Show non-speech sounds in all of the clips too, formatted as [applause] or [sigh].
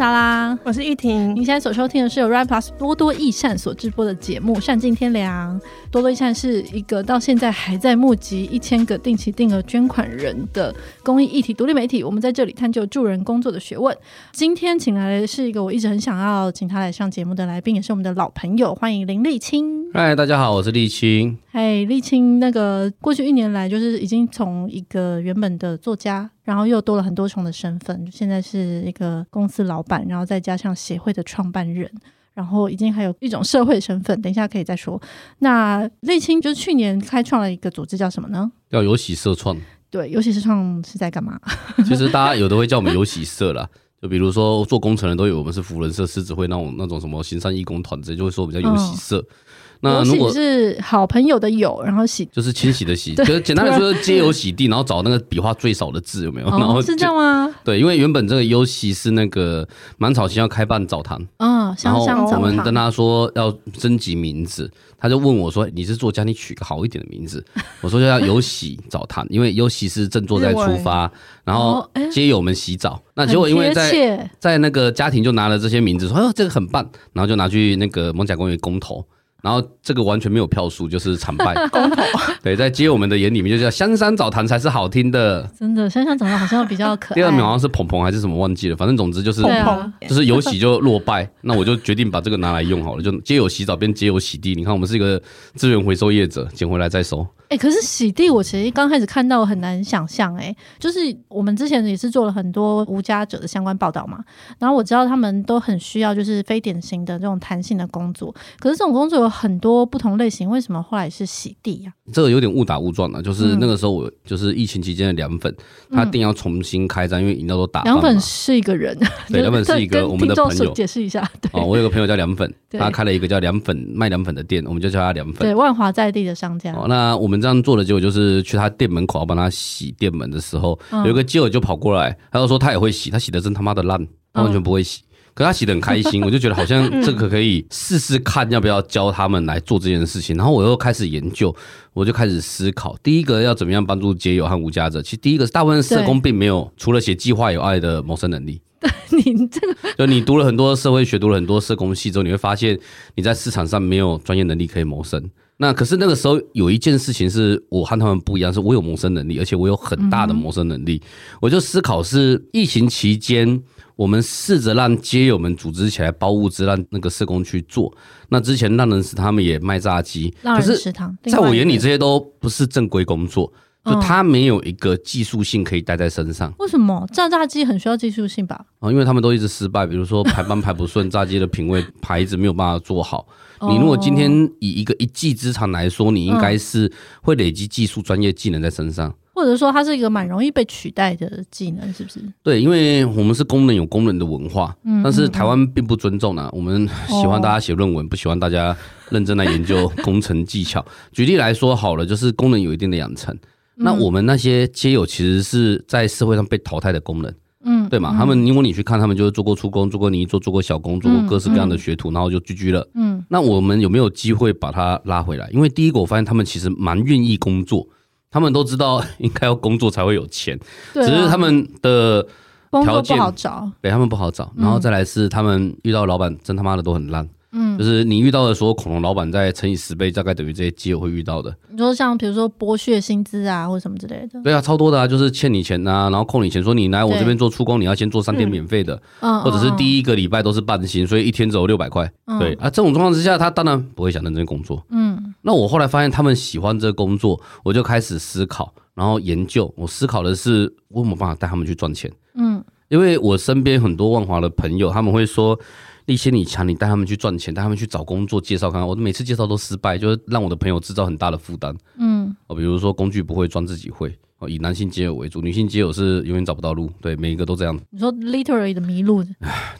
莎拉，我是玉婷。您现在所收听的是由 Ride Plus 多多益善所直播的节目《善尽天良》。多多益善是一个到现在还在募集一千个定期定额捐款人的公益议题独立媒体。我们在这里探究助人工作的学问。今天请来的是一个我一直很想要请他来上节目的来宾，也是我们的老朋友，欢迎林立青。嗨，大家好，我是立青。嗨，立青，那个过去一年来，就是已经从一个原本的作家。然后又多了很多重的身份，现在是一个公司老板，然后再加上协会的创办人，然后已经还有一种社会身份。等一下可以再说。那沥青就是去年开创了一个组织，叫什么呢？叫有喜社创。对，有喜社创是在干嘛？[laughs] 其实大家有的会叫我们有喜社啦，就比如说做工程的都以为我们是福人社、狮子会那种那种什么行善义工团，直接就会说我们叫有喜社。嗯那如果是好朋友的友，然后洗就是清洗的洗，[laughs] 就是简单来说，皆有洗地，然后找那个笔画最少的字有没有？哦、然后是这样吗？对，因为原本这个尤其是那个满草心要开办澡堂，嗯，然后我们跟他说要征集名字，他就问我说：“你是作家，你取个好一点的名字。[laughs] ”我说：“要有洗澡堂，因为优喜是正坐在出发，[laughs] 然后皆友们洗澡。那结果因为在在那个家庭就拿了这些名字，说：‘哦，这个很棒。’然后就拿去那个蒙甲公园公投。”然后这个完全没有票数，就是惨败。[laughs] 公投 [laughs] 对，在接我们的眼里面，就叫香山澡堂才是好听的。真的，香山澡堂好像比较可爱。第二名好像是鹏鹏还是什么忘记了，反正总之就是就是有洗就落败。那我就决定把这个拿来用好了，就皆友洗澡变皆友洗地。你看，我们是一个资源回收业者，捡回来再收。哎、欸，可是洗地，我其实刚开始看到很难想象。哎，就是我们之前也是做了很多无家者的相关报道嘛，然后我知道他们都很需要就是非典型的这种弹性的工作。可是这种工作有很多不同类型，为什么后来是洗地呀、啊？这个有点误打误撞了。就是那个时候我就是疫情期间的凉粉，嗯、他定要重新开张，因为饮料都打。凉粉是一个人，对，[laughs] 凉粉是一个我们的朋友。解释一下，对哦，我有个朋友叫凉粉，他开了一个叫凉粉卖凉粉的店，我们就叫他凉粉。对，万华在地的商家。哦，那我们。这样做的结果就是去他店门口要帮他洗店门的时候，有一个基友就跑过来，他就说他也会洗，他洗的真他妈的烂，他完全不会洗，可他洗的很开心，我就觉得好像这个可以试试看要不要教他们来做这件事情。然后我又开始研究，我就开始思考，第一个要怎么样帮助街友和无家者。其实第一个是大部分社工并没有除了写计划以外的谋生能力。对，你这个，[laughs] 就你读了很多社会学，读了很多社工系之后，你会发现你在市场上没有专业能力可以谋生。那可是那个时候有一件事情是我和他们不一样，是我有谋生能力，而且我有很大的谋生能力。我就思考是疫情期间，我们试着让街友们组织起来包物资，让那个社工去做。那之前浪人食堂他们也卖炸鸡，可是在我眼里这些都不是正规工作。就他没有一个技术性可以带在身上。为什么炸炸鸡很需要技术性吧？啊，因为他们都一直失败，比如说排班排不顺，炸鸡的品味牌子没有办法做好。你如果今天以一个一技之长来说，你应该是会累积技术专业技能在身上，或者说它是一个蛮容易被取代的技能，是不是？对，因为我们是工人，有工人的文化，但是台湾并不尊重呢、啊。我们喜欢大家写论文，不喜欢大家认真来研究工程技巧。[laughs] 举例来说好了，就是工人有一定的养成。那我们那些街友其实是在社会上被淘汰的工人，嗯，对嘛？他们因为你去看，他们就是做过出工，做过泥做，做过小工，做过各式各样的学徒，然后就聚居了。嗯，那我们有没有机会把他拉回来？因为第一个，我发现他们其实蛮愿意工作，他们都知道 [laughs] 应该要工作才会有钱，只是他们的条件不好找，对，他们不好找。然后再来是他们遇到老板真他妈的都很烂。嗯，就是你遇到的所有恐龙老板，再乘以十倍，大概等于这些基友会遇到的。你说像比如说剥削薪资啊，或者什么之类的。对啊，超多的啊，就是欠你钱啊，然后扣你钱，说你来我这边做出工，你要先做三天免费的，嗯，或者是第一个礼拜都是半薪，所以一天只有六百块。对啊，这种状况之下，他当然不会想认真工作。嗯，那我后来发现他们喜欢这个工作，我就开始思考，然后研究。我思考的是我有没有办法带他们去赚钱。嗯，因为我身边很多万华的朋友，他们会说。立新你强，你带他们去赚钱，带他们去找工作，介绍看看。我每次介绍都失败，就是让我的朋友制造很大的负担。嗯，哦，比如说工具不会装自己会，哦，以男性街友为主，女性街友是永远找不到路。对，每一个都这样。你说 literally 的迷路？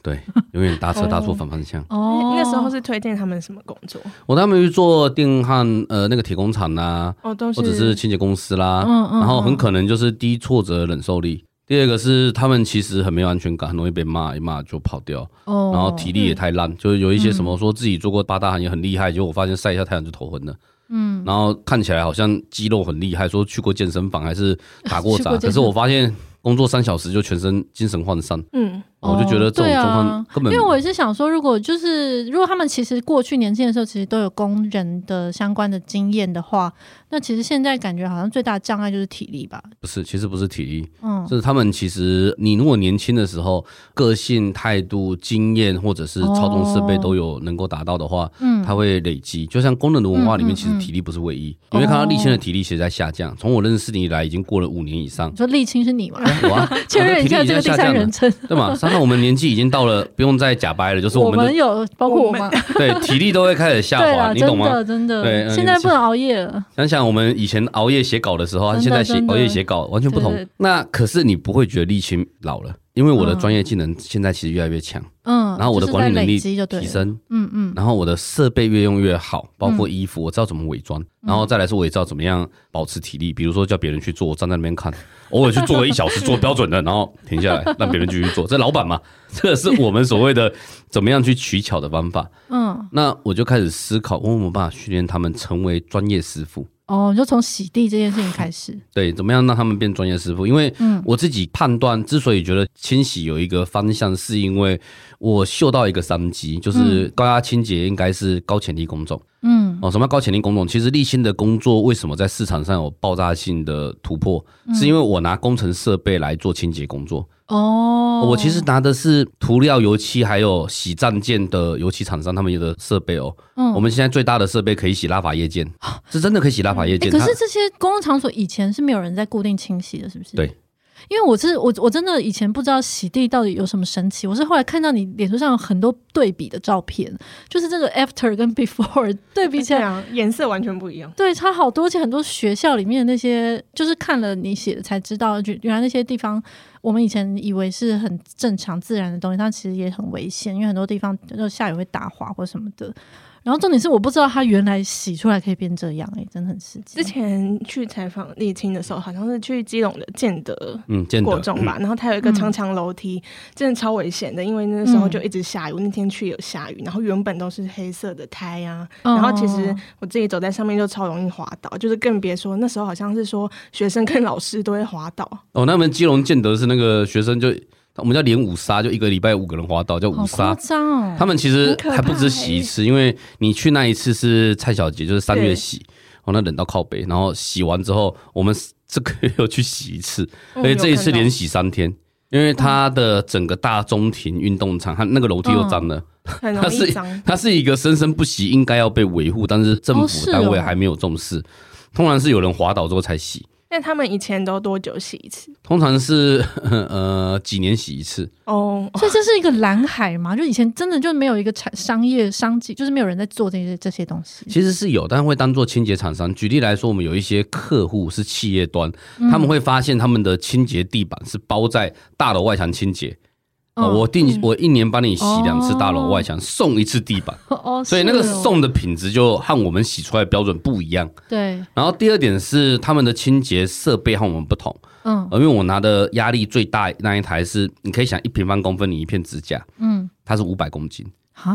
对，永远搭车搭错反方向。哦，那个时候是推荐他们什么工作？我带他们去做电焊，呃，那个铁工厂啦，哦，都是或者是清洁公司啦。嗯嗯，然后很可能就是低挫折忍受力。第二个是他们其实很没有安全感，很容易被骂，一骂就跑掉。哦，然后体力也太烂，就是有一些什么说自己做过八大行也很厉害，结果我发现晒一下太阳就头昏了。嗯，然后看起来好像肌肉很厉害，说去过健身房还是打过 [laughs] 杂，可是我发现工作三小时就全身精神涣散。嗯，哦，我就觉得这种状况根本、啊，因为我也是想说，如果就是如果他们其实过去年轻的时候其实都有工人的相关的经验的话，那其实现在感觉好像最大的障碍就是体力吧？不是，其实不是体力，嗯，就是他们其实你如果年轻的时候个性、态度、经验或者是操纵设备都有能够达到的话，嗯，他会累积。就像工人的文化里面，其实体力不是唯一，因为看到沥青的体力其实在下降。从我认识你以来，已经过了五年以上。你说沥青是你吗？我啊，[laughs] 确认一下这个第三人称，[laughs] 对吗？三号，我们年纪已经到了，不用再假掰了，就是我们，我们有包括我们，[laughs] 对，体力都会开始下滑，你懂吗？真的，真的，对，现在不能熬夜了。想想我们以前熬夜写稿的时候，现在写熬夜写稿完全不同。那可是你不会觉得沥青老了，因为我的专业技能现在其实越来越强。嗯，然后我的管理能力提升，嗯嗯，然后我的设备越用越好，包括衣服，我知道怎么伪装，然后再来说我也知道怎么样保持体力，比如说叫别人去做，我站在那边看，[laughs] 偶尔去做个一小时，做标准的，然后停下来让别人继续做，这老板嘛，[laughs] 这个是我们所谓的怎么样去取巧的方法。嗯，那我就开始思考，我有没有办法训练他们成为专业师傅。哦，就从洗地这件事情开始。对，怎么样让他们变专业师傅？因为我自己判断，之所以觉得清洗有一个方向，是因为我嗅到一个商机，就是高压清洁应该是高潜力工种。嗯，哦，什么高潜力工种？其实立新的工作为什么在市场上有爆炸性的突破？是因为我拿工程设备来做清洁工作。哦，我其实拿的是涂料油漆，还有洗战舰的油漆厂商他们有的设备哦。嗯，我们现在最大的设备可以洗拉法叶舰，是真的可以洗拉法叶舰。可是这些公共场所以前是没有人在固定清洗的，是不是？对。因为我是我我真的以前不知道洗地到底有什么神奇，我是后来看到你脸书上有很多对比的照片，就是这个 after 跟 before 对比起来，颜色完全不一样，对，差好多。而且很多学校里面的那些，就是看了你写的才知道，就原来那些地方我们以前以为是很正常自然的东西，它其实也很危险，因为很多地方就下雨会打滑或什么的。然后重点是我不知道它原来洗出来可以变这样，哎，真的很刺激。之前去采访立青的时候，好像是去基隆的建德，嗯，建德国中吧。然后它有一个长长楼梯，真的超危险的，因为那时候就一直下雨。我那天去有下雨，然后原本都是黑色的胎啊，然后其实我自己走在上面就超容易滑倒，就是更别说那时候好像是说学生跟老师都会滑倒。哦，那我们基隆建德是那个学生就。我们叫连五杀，就一个礼拜五个人滑倒，叫五杀。哦、他们其实还不止洗一次，因为你去那一次是蔡小杰，就是三月洗，对哦，那冷到靠北，然后洗完之后，我们这个月又去洗一次，而且这一次连洗三天，因为它的整个大中庭运动场，它那个楼梯又脏了，嗯、[laughs] 它是它是一个生生不息，应该要被维护，但是政府单位还没有重视，哦哦、通常是有人滑倒之后才洗。那他们以前都多久洗一次？通常是 [laughs] 呃几年洗一次哦，[laughs] 所以这是一个蓝海嘛？就以前真的就没有一个产商业商机，就是没有人在做这些这些东西。其实是有，但会当做清洁厂商。举例来说，我们有一些客户是企业端，他们会发现他们的清洁地板是包在大楼外墙清洁。我定我一年帮你洗两次大楼外墙，送一次地板，[laughs] 所以那个送的品质就和我们洗出来的标准不一样。对。然后第二点是他们的清洁设备和我们不同，嗯，因为我拿的压力最大那一台是，你可以想一平方公分你一片指甲，嗯，它是五百公斤，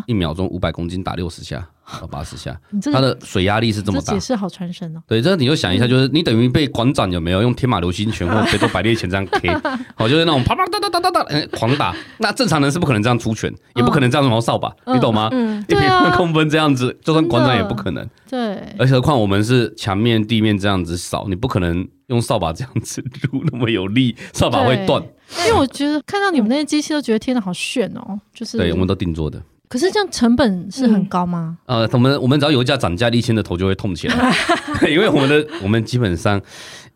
一秒钟五百公斤打六十下。到八十下，它的水压力是这么大。解释好传神哦。对，这个你就想一下，就是你等于被馆长有没有用天马流星拳或者非洲百裂拳这样 K，好，就是那种啪啪哒哒哒哒哒，狂打。那正常人是不可能这样出拳，也不可能这样用扫把，你懂吗？嗯，一平方公分这样子，就算馆长也不可能。对。而且何况我们是墙面、地面这样子扫，你不可能用扫把这样子 [laughs] 撸那么有力，扫把会断。因为我觉得看到你们那些机器都觉得天哪，好炫哦，就是。对，我们都定做的。可是这样成本是很高吗？嗯、呃，我们我们只要油价涨价，立青的头就会痛起来，[laughs] 因为我们的我们基本上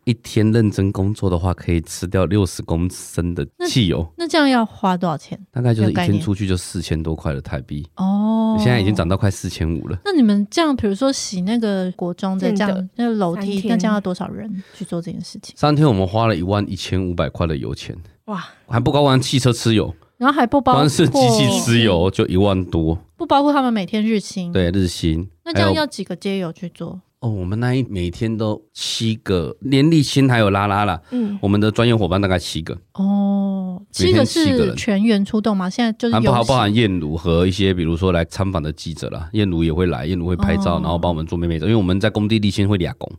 一天认真工作的话，可以吃掉六十公升的汽油那。那这样要花多少钱？大概就是一天出去就四千多块的台币哦，现在已经涨到快四千五了。那你们这样，比如说洗那个国中的这样的那个楼梯，那这样要多少人去做这件事情？三天我们花了一万一千五百块的油钱，哇，还不包括汽车吃油。然后还不包括，光是机器吃油就一万多，不包括他们每天日薪。对，日薪。那这样要几个街友去做？哦，我们那一每天都七个，连立青还有拉拉啦。嗯，我们的专业伙伴大概七个。哦，七个是全员出动吗？现在就是包包含燕如和一些，比如说来参访的记者啦，燕如也会来，燕如会拍照，然后帮我们做妹妹照，因为我们在工地立青会俩工。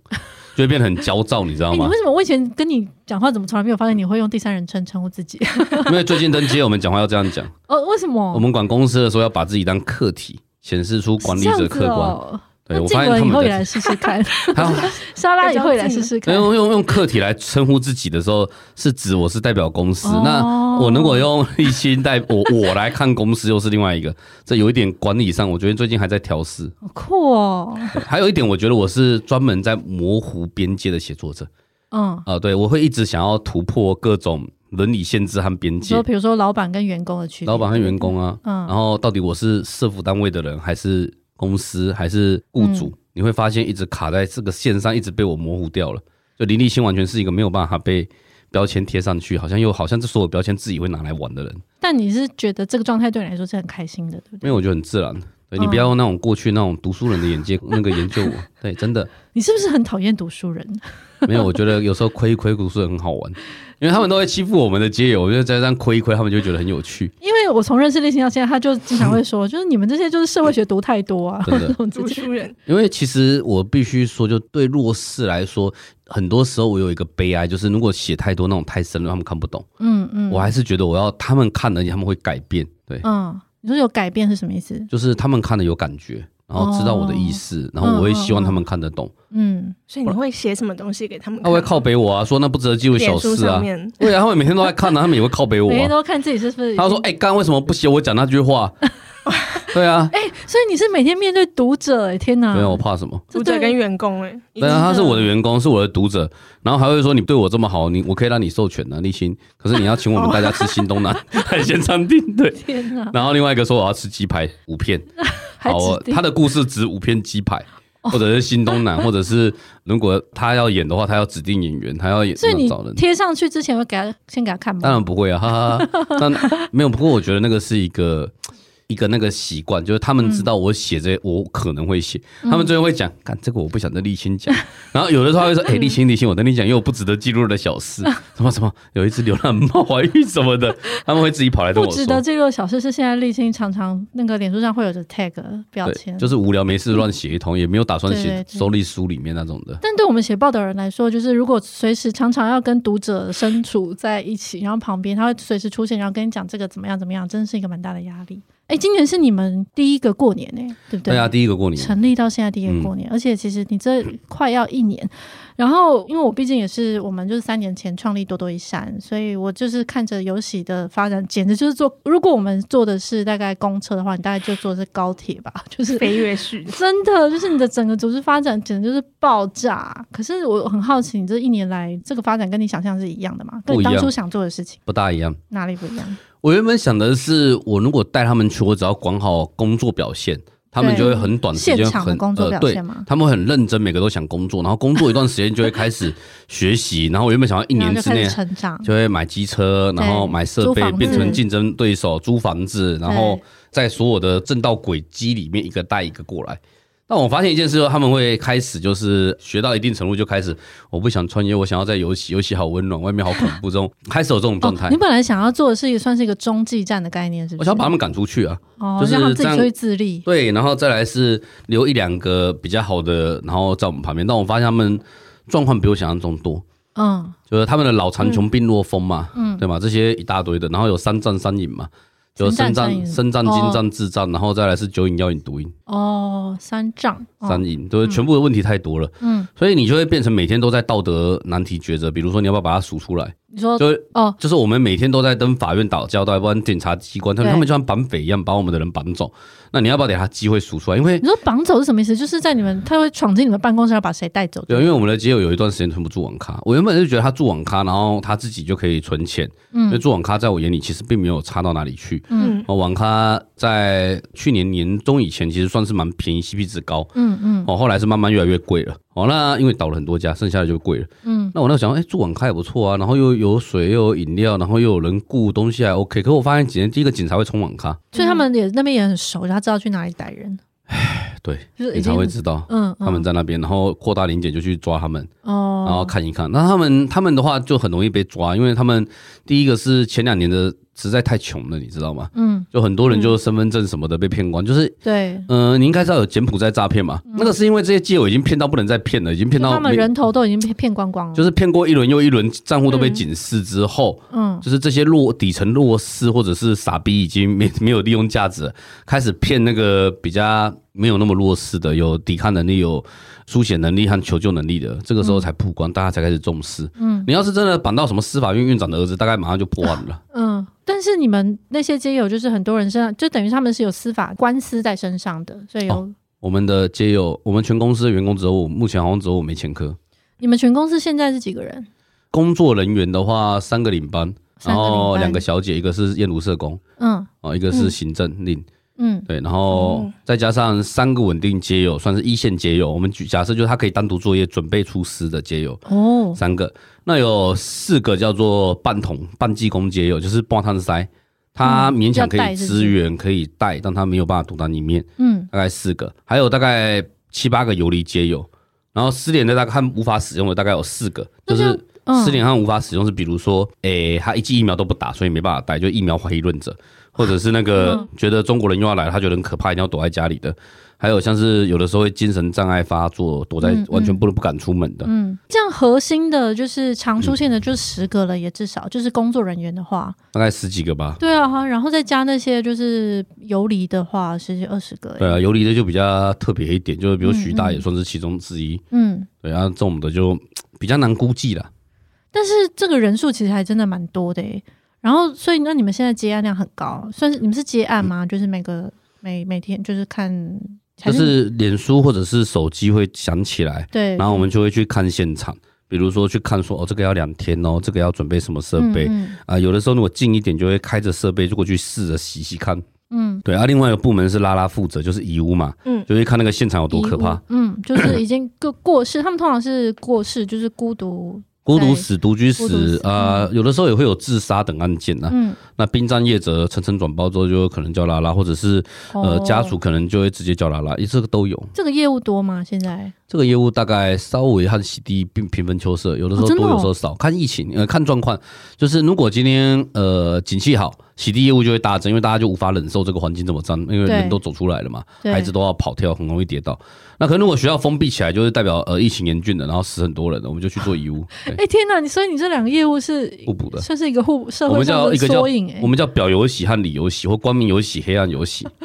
就会变得很焦躁，你知道吗？欸、为什么我以前跟你讲话，怎么从来没有发现你会用第三人称称呼自己？[laughs] 因为最近登街，我们讲话要这样讲。哦，为什么？我们管公司的时候要把自己当客体，显示出管理者客观。对，我发现他们以后也来试试看。[laughs] 沙拉以后也来试试看。用用用客体来称呼自己的时候，是指我是代表公司。哦、那我如果用立新代我 [laughs] 我来看公司，又是另外一个。这有一点管理上，我觉得最近还在调试。好酷哦！还有一点，我觉得我是专门在模糊边界的写作者。嗯啊、呃，对，我会一直想要突破各种伦理限制和边界。就，比如说老板跟员工的区别。老板和员工啊，嗯，然后到底我是社服单位的人还是？公司还是雇主，嗯、你会发现一直卡在这个线上，一直被我模糊掉了。就林立新完全是一个没有办法被标签贴上去，好像又好像这所有标签自己会拿来玩的人。但你是觉得这个状态对你来说是很开心的，对不对？因为我觉得很自然。对，你不要用那种过去那种读书人的眼界，嗯、那个研究我。[laughs] 对，真的。你是不是很讨厌读书人？[laughs] 没有，我觉得有时候亏一亏读书人很好玩，因为他们都会欺负我们的街友，我就在这样亏一亏，他们就觉得很有趣。因为我从认识立新到现在，他就经常会说，就是你们这些就是社会学读太多啊，[laughs] 读书人。因为其实我必须说，就对弱势来说，很多时候我有一个悲哀，就是如果写太多那种太深了，他们看不懂。嗯嗯，我还是觉得我要他们看，而且他们会改变。对，嗯。你说有改变是什么意思？就是他们看了有感觉，然后知道我的意思，然后我会希望他们看得懂。嗯，所以你会写什么东西给他们？他会靠北我啊，说那不值得记录小事啊。对啊，他们每天都在看啊，他们也会靠北我。每天都看自己是不是？他说：“哎，刚刚为什么不写我讲那句话？” [laughs] 对啊，哎，所以你是每天面对读者哎，天哪！没有，我怕什么？读者跟员工哎。对啊，他是我的员工，是我的读者，然后还会说你对我这么好，你我可以让你授权啊立新，可是你要请我们大家吃新东南海鲜餐厅，对。[laughs] 天哪！然后另外一个说我要吃鸡排五片，好，他的故事值五片鸡排，或者是新东南，[laughs] 或者是如果他要演的话，他要指定演员，他要演。所以你贴上去之前会给他先给他看吗？当然不会啊，哈哈。但 [laughs] 没有，不过我觉得那个是一个。一个那个习惯，就是他们知道我写这，我可能会写，他们最后会讲，看这个我不想跟立青讲，[laughs] 然后有的时候会说，哎，立青立青，我跟你讲，又有不值得记录的小事，[laughs] 什么什么，有一只流浪猫怀孕什么的，[laughs] 他们会自己跑来跟我说。不值得记录的小事是现在立青常常那个脸书上会有着 tag 标签，就是无聊没事乱写一通，也没有打算写收历书里面那种的。但对我们写报的人来说，就是如果随时常常要跟读者身处在一起，然后旁边他会随时出现，然后跟你讲这个怎么样怎么样，真的是一个蛮大的压力。哎，今年是你们第一个过年呢，对不对？对啊，第一个过年，成立到现在第一个过年，嗯、而且其实你这快要一年。然后，因为我毕竟也是我们就是三年前创立多多益善，所以我就是看着游喜的发展，简直就是做。如果我们做的是大概公车的话，你大概就做的是高铁吧，就是飞跃式，[laughs] 真的就是你的整个组织发展简直就是爆炸。可是我很好奇，你这一年来这个发展跟你想象是一样的吗？跟你当初想做的事情不大一样，哪里不一样？我原本想的是，我如果带他们去，我只要管好工作表现。他们就会很短时间很呃，对，他们会很认真，每个都想工作，然后工作一段时间就会开始学习，然后我原本想要一年之内就会买机车，然后买设备变成竞争对手，租房子，然后在所有的正道轨迹里面一个带一个过来。但我发现一件事，说他们会开始就是学到一定程度就开始，我不想穿越，我想要在游戏，游戏好温暖，外面好恐怖，这种开始有这种状态。你本来想要做的是一个算是一个中继站的概念，是不是？我想把他们赶出去啊，就是让他们自己出去自立。对，然后再来是留一两个比较好的，然后在我们旁边。但我发现他们状况比我想象中多，嗯，就是他们的老残穷病弱风嘛，嗯，对嘛，这些一大堆的，然后有三战三饮嘛。就身战、身战、经战、智战，然后再来是酒瘾、药瘾、毒瘾。哦，三障、三瘾，对，全部的问题太多了。嗯，所以你就会变成每天都在道德难题抉择。比如说，你要不要把它数出来？你说，就哦，就是我们每天都在跟法院打交道，不然检察机关，他们他们就像绑匪一样，把我们的人绑走。那你要不要给他机会数出来？因为你说绑走是什么意思？就是在你们他会闯进你们办公室，要把谁带走？对，因为我们的街友有一段时间全部住网咖。我原本就觉得他住网咖，然后他自己就可以存钱。嗯，因为住网咖在我眼里其实并没有差到哪里去。嗯，哦，网咖在去年年中以前其实算是蛮便宜，CP 值高。嗯嗯，哦，后来是慢慢越来越贵了。哦，那因为倒了很多家，剩下的就贵了。嗯，那我那时候想，哎，住网咖也不错啊，然后又有水，又有饮料，然后又有人雇，东西还 OK。可我发现几年第一个警察会冲网咖，所以他们也那边也很熟，他知道去哪里逮人。唉，对，就是警察会知道，嗯，他们在那边，然后扩大临检就去抓他们，哦，然后看一看。那他们他们的话就很容易被抓，因为他们第一个是前两年的实在太穷了，你知道吗？嗯，就很多人就身份证什么的被骗光，就是对，嗯、呃，你应该知道有柬埔寨诈骗嘛？嗯、那个是因为这些基友已经骗到不能再骗了，已经骗到他们人头都已经被骗光光了，就是骗过一轮又一轮，账户都被警示之后，嗯，就是这些弱底层弱势或者是傻逼已经没 [laughs] 没有利用价值，开始骗那个比较没有那么弱势的，有抵抗能力、有书写能力和求救能力的，这个时候才曝光，嗯、大家才开始重视。嗯，你要是真的绑到什么司法院院长的儿子，大概马上就破案了。嗯。但是你们那些街友，就是很多人身上，就等于他们是有司法官司在身上的，所以有、哦、我们的街友，我们全公司的员工只有我，目前好像只有我没前科。你们全公司现在是几个人？工作人员的话，三个领班，然后两个小姐，一个是燕如社工，嗯，哦，一个是行政令，嗯，对，然后再加上三个稳定接友，算是一线接友。我们举假设就是他可以单独作业，准备出师的接友，哦，三个。那有四个叫做半桶半技工接友，就是帮他塞，他勉强可以支援，可以带，但他没有办法独当一面。嗯，大概四个，还有大概七八个游离接友，然后失联的大概和无法使用的大概有四个，就是失联和无法使用是，比如说，诶、欸，他一剂疫苗都不打，所以没办法带，就疫苗怀疑论者，或者是那个觉得中国人又要来了，他觉得很可怕，一定要躲在家里的。还有像是有的时候会精神障碍发作，躲在完全不能不敢出门的。嗯，这样核心的就是常出现的，就是十个了，也至少就是工作人员的话，大概十几个吧。对啊，然后再加那些就是游离的话，十几二十个。对啊，游离的就比较特别一点，就是比如徐大也算是其中之一。嗯，对啊，这种的就比较难估计了。但是这个人数其实还真的蛮多的诶。然后，所以那你们现在接案量很高，算是你们是接案吗？就是每个每每天就是看。就是脸书或者是手机会响起来，对，然后我们就会去看现场，比如说去看说哦，这个要两天哦，这个要准备什么设备啊、嗯嗯呃？有的时候如果近一点，就会开着设备就过去试着洗洗看，嗯，对。啊，另外一个部门是拉拉负责，就是遗物嘛，嗯，就会看那个现场有多可怕，嗯，就是已经过过世，他们通常是过世，就是孤独。孤独死、独居死啊、呃，有的时候也会有自杀等案件呐、啊。嗯，那殡葬业者层层转包之后，就有可能叫拉拉，或者是呃家属可能就会直接叫拉拉，这个都有。这个业务多吗？现在？这个业务大概稍微和洗地并平分秋色，有的时候多，有时候少，看疫情，呃，看状况。就是如果今天呃景气好，洗地业务就会大增，因为大家就无法忍受这个环境这么脏，因为人都走出来了嘛，孩子都要跑跳，很容易跌倒。那可能如果学校封闭起来，就是代表呃疫情严峻的，然后死很多人，我们就去做遗物。[laughs] 哎天哪，你所以你这两个业务是互补的，算是一个互社会上的缩影。我们叫表有喜和里有喜，或光明有喜，黑暗有喜。[laughs]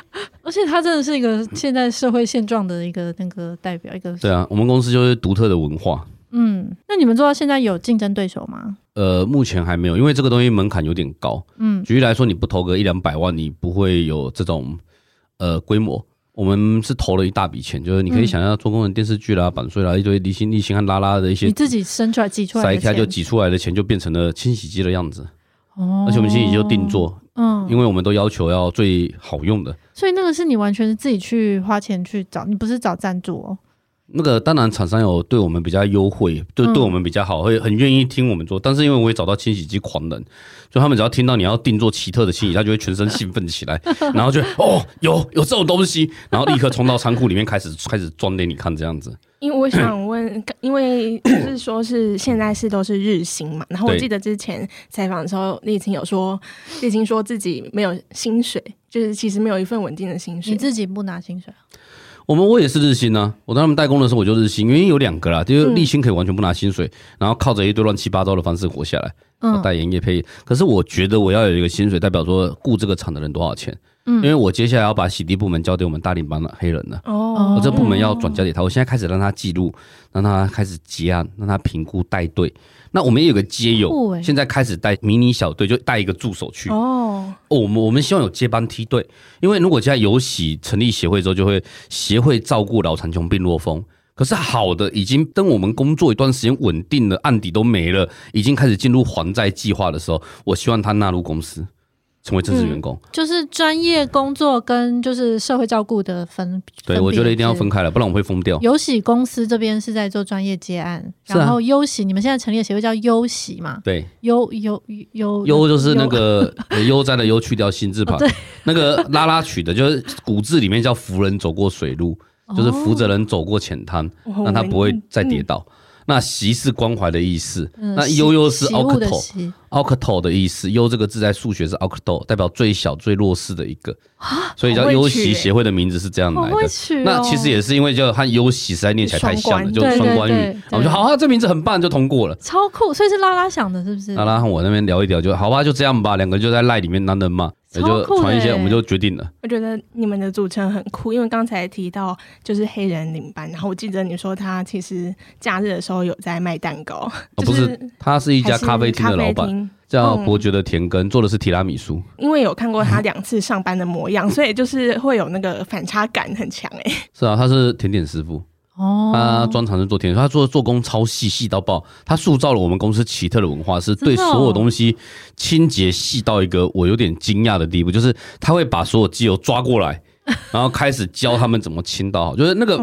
而且它真的是一个现在社会现状的一个那个代表，一个对啊，我们公司就是独特的文化。嗯，那你们做到现在有竞争对手吗？呃，目前还没有，因为这个东西门槛有点高。嗯，举例来说，你不投个一两百万，你不会有这种呃规模。我们是投了一大笔钱，就是你可以想象做工人电视剧啦、版税啦，一堆离心力星和拉拉的一些，你自己生出来挤出来，塞开就挤出来的钱，就变成了清洗机的样子。哦，而且我们清洗机就定做。嗯，因为我们都要求要最好用的，所以那个是你完全是自己去花钱去找，你不是找赞助哦。那个当然厂商有对我们比较优惠，对对我们比较好，会很愿意听我们做。但是因为我也找到清洗机狂人，就他们只要听到你要定做奇特的清洗，他就会全身兴奋起来，[laughs] 然后就哦有有这种东西，然后立刻冲到仓库里面开始开始装给你看这样子。因为我想问，因为就是说是现在是都是日薪嘛，然后我记得之前采访的时候，立青有说，立青说自己没有薪水，就是其实没有一份稳定的薪水。你自己不拿薪水？我们我也是日薪呢、啊，我当他们代工的时候我就日薪，原因有两个啦，就是立薪可以完全不拿薪水，然后靠着一堆乱七八糟的方式活下来，嗯，代言业配。可是我觉得我要有一个薪水，代表说雇这个厂的人多少钱。嗯，因为我接下来要把洗涤部门交给我们大领班的黑人了。哦，我这部门要转交给他。我现在开始让他记录，让他开始结案，让他评估带队。那我们也有个街友，现在开始带迷你小队，就带一个助手去。哦，哦，我们我们希望有接班梯队，因为如果现在有喜成立协会之后，就会协会照顾老残穷病弱风。可是好的，已经等我们工作一段时间稳定了，案底都没了，已经开始进入还债计划的时候，我希望他纳入公司。成为正式员工，嗯、就是专业工作跟就是社会照顾的分。对，我觉得一定要分开了，不然我会疯掉。优喜公司这边是在做专业接案，然后优喜、啊、你们现在成立的协会叫优喜嘛？对，优优优优就是那个 [laughs] 悠哉的悠去掉心字旁，对，那个拉拉曲的就是古字里面叫扶人走过水路，就是扶着人走过浅滩，让他不会再跌倒。那习是关怀的意思，那悠悠是 octo，octo 的意思。悠这个字在数学是 octo，代表最小最弱势的一个，所以叫悠习协会的名字是这样来的。那其实也是因为就和悠习实在念起来太像了，就双关语。我们说好，这名字很棒，就通过了。超酷，所以是拉拉想的，是不是？拉拉和我那边聊一聊，就好吧，就这样吧。两个就在赖里面男人嘛。也就传一些，我们就决定了。我觉得你们的组成很酷，因为刚才提到就是黑人领班，然后我记得你说他其实假日的时候有在卖蛋糕，哦，不是，他是一家咖啡厅的老板，叫伯爵的田根，做的是提拉米苏。因为有看过他两次上班的模样，[laughs] 所以就是会有那个反差感很强哎。是啊，他是甜点师傅。哦，他专长是做甜点，他做做工超细，细到爆。他塑造了我们公司奇特的文化，是对所有东西清洁细到一个我有点惊讶的地步，就是他会把所有机油抓过来。[laughs] 然后开始教他们怎么清到好，就是那个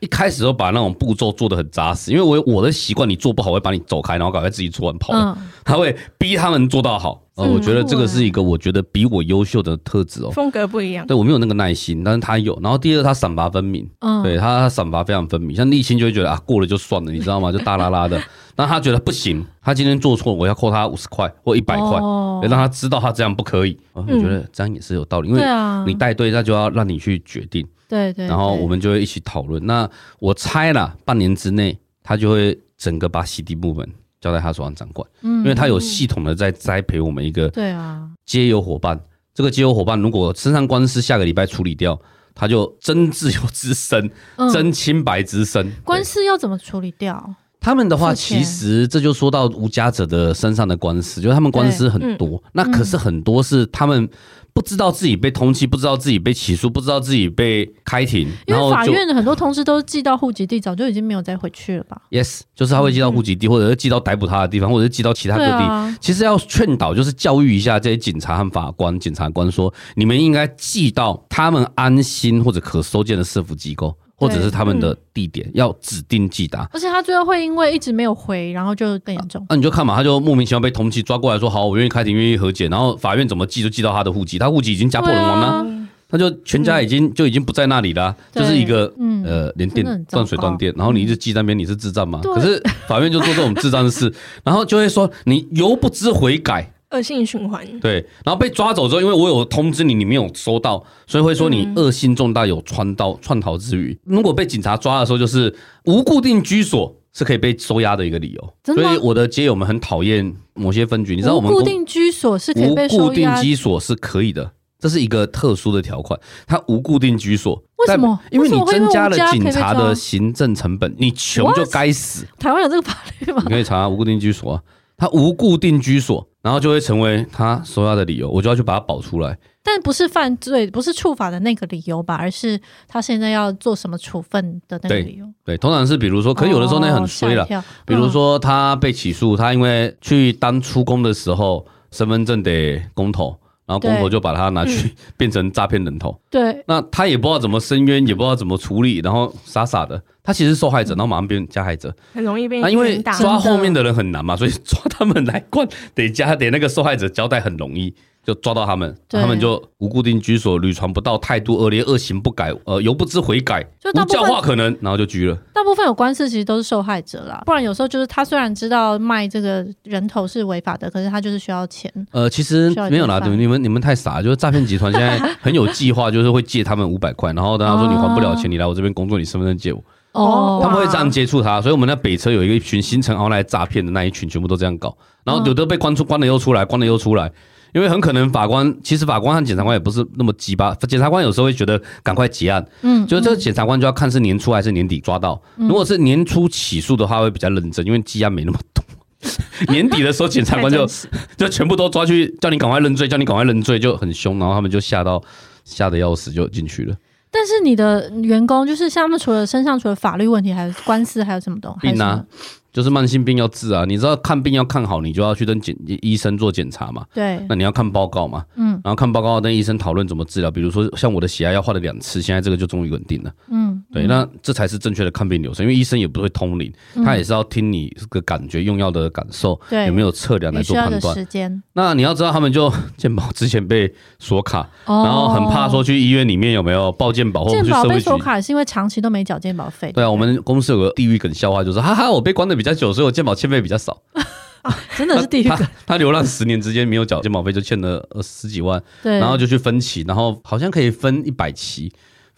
一开始都把那种步骤做得很扎实，因为我我的习惯，你做不好我会把你走开，然后赶快自己做完跑。他会逼他们做到好，呃，我觉得这个是一个我觉得比我优秀的特质哦，风格不一样。对，我没有那个耐心，但是他有。然后第二，他赏罚分明，对他赏罚非常分明。像立青就会觉得啊，过了就算了，你知道吗？就大拉拉的。但他觉得不行，他今天做错，我要扣他五十块或一百块，得让他知道他这样不可以。我觉得这样也是有道理，因为你带队，那就要让你去决定。对对。然后我们就会一起讨论。那我猜啦，半年之内他就会整个把洗涤部门交在他手上掌管，因为他有系统的在栽培我们一个对啊接友伙伴。这个接友伙伴如果身上官司下个礼拜处理掉，他就真自由之身，真清白之身。官司要怎么处理掉？他们的话，其实这就说到无家者的身上的官司，就是他们官司很多，嗯、那可是很多是他们不知道自己被通缉，不知道自己被起诉，不知道自己被开庭。因为法院的很多通知都寄到户籍地，早就已经没有再回去了吧？Yes，就是他会寄到户籍地，或者是寄到逮捕他的地方，或者是寄到其他各地。啊、其实要劝导，就是教育一下这些警察和法官、检察官，说你们应该寄到他们安心或者可收件的社福机构。或者是他们的地点要指定寄达，而且他最后会因为一直没有回，然后就更严重。那你就看嘛，他就莫名其妙被同期抓过来说，好，我愿意开庭，愿意和解，然后法院怎么寄就寄到他的户籍，他户籍已经家破人亡了，他就全家已经就已经不在那里了，就是一个呃连电断水断电，然后你一直寄那边，你是智障吗？可是法院就做这种智障的事，然后就会说你犹不知悔改。恶性循环。对，然后被抓走之后，因为我有通知你，你没有收到，所以会说你恶性重大，有穿刀串逃之虞。如果被警察抓的时候，就是无固定居所是可以被收押的一个理由。所以我的街友们很讨厌某些分局，你知道我们固定居所是可以被收押，无固定居所是可以的，这是一个特殊的条款。它无固定居所，为什么？因为你增加了警察的行政成本，你穷就该死。台湾有这个法律吗？你可以查无固定居所啊。它无固定居所，然后就会成为他收押的理由，我就要去把它保出来。但不是犯罪，不是触法的那个理由吧？而是他现在要做什么处分的那个理由。对，对，通常是比如说，可有的时候那很衰了。哦、比如说他被起诉，他因为去当出工的时候，身份证得公投。然后工头就把他拿去 [laughs] 变成诈骗人头，对，那他也不知道怎么申冤，也不知道怎么处理，然后傻傻的，他其实受害者，然后马上变加害者，很容易被。那因为抓后面的人很难嘛，所以抓他们来关得加得那个受害者交代很容易。就抓到他们，他们就无固定居所，屡传不到，态度恶劣，恶行不改，呃，犹不知悔改，就无教化可能，然后就拘了。大部分有官司其实都是受害者啦，不然有时候就是他虽然知道卖这个人头是违法的，可是他就是需要钱。呃，其实没有啦，你们你们你们太傻，就是诈骗集团现在很有计划，就是会借他们五百块，然后等他说你还不了钱，你来我这边工作，你身份证借我。哦，他们会这样接触他，所以我们在北车有一个一群新城奥来诈骗的那一群，全部都这样搞，然后有的被关出关了又出来，关了又出来。因为很可能法官，其实法官和检察官也不是那么鸡巴，检察官有时候会觉得赶快结案，嗯，就是这个检察官就要看是年初还是年底抓到。如果是年初起诉的话，会比较认真，因为积案没那么多。[laughs] 年底的时候，检察官就就全部都抓去，叫你赶快认罪，叫你赶快认罪，就很凶，然后他们就吓到吓得要死，就进去了。但是你的员工就是像他们，除了身上除了法律问题，还有官司，还有什么东西？病啊。就是慢性病要治啊，你知道看病要看好，你就要去跟检医生做检查嘛。对，那你要看报告嘛。嗯，然后看报告跟医生讨论怎么治疗。比如说像我的血压要换了两次，现在这个就终于稳定了。嗯，对，那这才是正确的看病流程，因为医生也不会通灵，他也是要听你这个感觉、用药的感受，对，有没有测量来做判断。时间。那你要知道，他们就健保之前被锁卡，然后很怕说去医院里面有没有报健保或者去社会局。健保被锁卡是因为长期都没缴健保费。对啊，我们公司有个地狱梗笑话，就是哈哈，我被关的比较久，所以我健保欠费比较少。[laughs] 真的是地狱梗。他流浪十年之间没有缴健保费，就欠了十几万，对，然后就去分期，然后好像可以分一百期。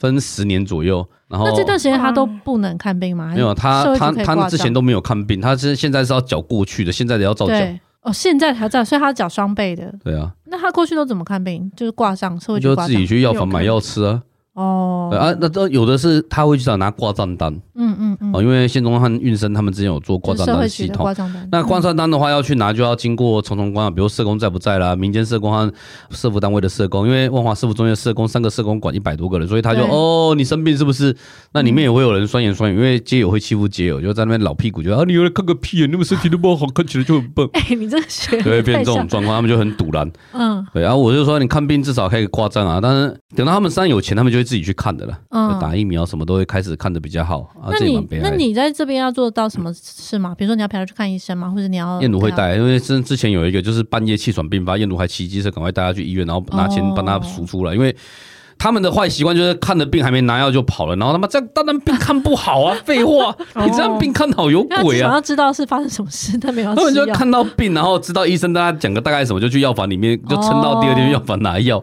分十年左右，然后那这段时间他都不能看病吗？没有，他他他之前都没有看病，他是现在是要缴过去的，现在的要照缴。哦，现在还在，所以他缴双倍的。对啊，那他过去都怎么看病？就是挂上，社会就自己去药房买药吃啊。哦，啊，那都有的是他会去找拿挂账单，嗯嗯嗯，哦，因为宪中和运生他们之前有做挂账单系统，那挂账单的话要去拿就要经过重重关卡，比如社工在不在啦，民间社工和社服单位的社工，因为万华社福中心社工三个社工管一百多个人，所以他就哦，你生病是不是？那里面也会有人酸言酸语，因为街友会欺负街友，就在那边老屁股，就啊，你又来看个屁啊，你们身体那么好，[laughs] 看起来就很笨。哎，你这个学对，变这种状况，他们就很堵然。嗯，对，然后我就说你看病至少可以挂账啊，但是等到他们身上有钱，他们就会自己去看的了。嗯，打疫苗什么都会开始看的比较好。那你那你在这边要做到什么事吗？比如说你要陪他去看医生吗？或者你要燕如会带，因为之之前有一个就是半夜气喘病发，燕如还骑机车赶快带他去医院，然后拿钱帮他赎出来，因为。他们的坏习惯就是看了病还没拿药就跑了，然后他妈这样当然病看不好啊！[laughs] 废话，你这样病看好有鬼啊！想要知道是发生什么事，但没有。[laughs] 他们就看到病，然后知道医生跟他讲个大概什么，就去药房里面就撑到第二天药房拿药。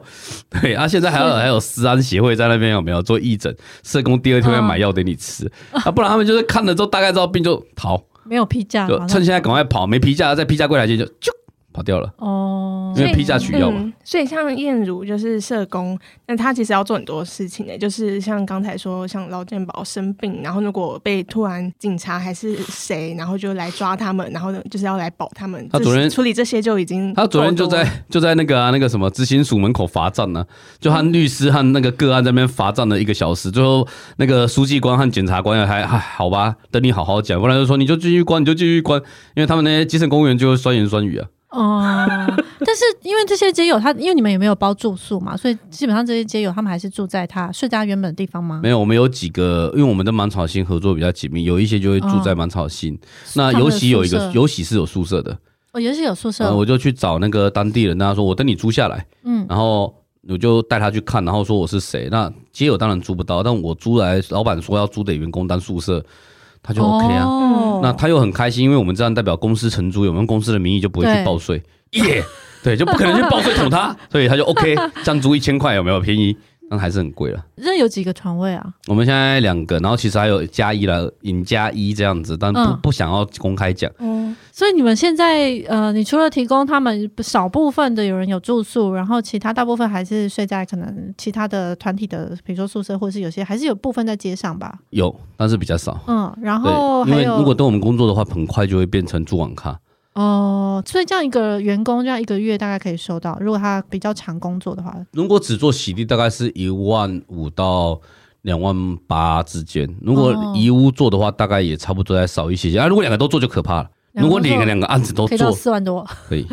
对啊，现在还有还有私安协会在那边有没有做义诊？社工第二天要买药给你吃啊，不然他们就是看了之后大概知道病就逃，没有批假，就趁现在赶快跑，没批假在批假柜台前就就。跑掉了哦，因为批假取药嘛、嗯。所以像燕如就是社工，那他其实要做很多事情的，就是像刚才说，像劳健保生病，然后如果被突然警察还是谁，然后就来抓他们，然后呢就是要来保他们。他昨天处理这些就已经，他昨天就在就在那个啊那个什么执行署门口罚站呢，就和律师和那个个案在那边罚站了一个小时，最后那个书记官和检察官还还好吧，等你好好讲，不然就说你就继续关，你就继续关，因为他们那些基层公务员就会酸言酸语啊。哦，但是因为这些街友他，因为你们也没有包住宿嘛，所以基本上这些街友他们还是住在他睡家原本的地方吗？没有，我们有几个，因为我们的芒草心合作比较紧密，有一些就会住在芒草心。哦、那尤喜有一个，尤喜是有宿舍的。哦，尤喜有宿舍、哦，我就去找那个当地人，跟他说我等你租下来，嗯，然后我就带他去看，然后说我是谁。那街友当然租不到，但我租来，老板说要租给员工当宿舍。他就 OK 啊，哦、那他又很开心，因为我们这样代表公司承租，有没有公司的名义就不会去报税，耶，对，就不可能去报税捅他，所以他就 OK，这样租一千块有没有？便宜？但还是很贵了。这有几个床位啊？我们现在两个，然后其实还有加一了，引加一这样子，但不、嗯、不想要公开讲。嗯，所以你们现在呃，你除了提供他们少部分的有人有住宿，然后其他大部分还是睡在可能其他的团体的，比如说宿舍，或者是有些还是有部分在街上吧？有，但是比较少。嗯，然后因为如果等我们工作的话，很快就会变成住网咖。哦，所以这样一个员工，这样一个月大概可以收到，如果他比较长工作的话，如果只做洗地，大概是一万五到两万八之间。如果遗屋做的话，大概也差不多再少一些些。啊，如果两个都做就可怕了。如果两个两个案子都做，可以到四万多，可以。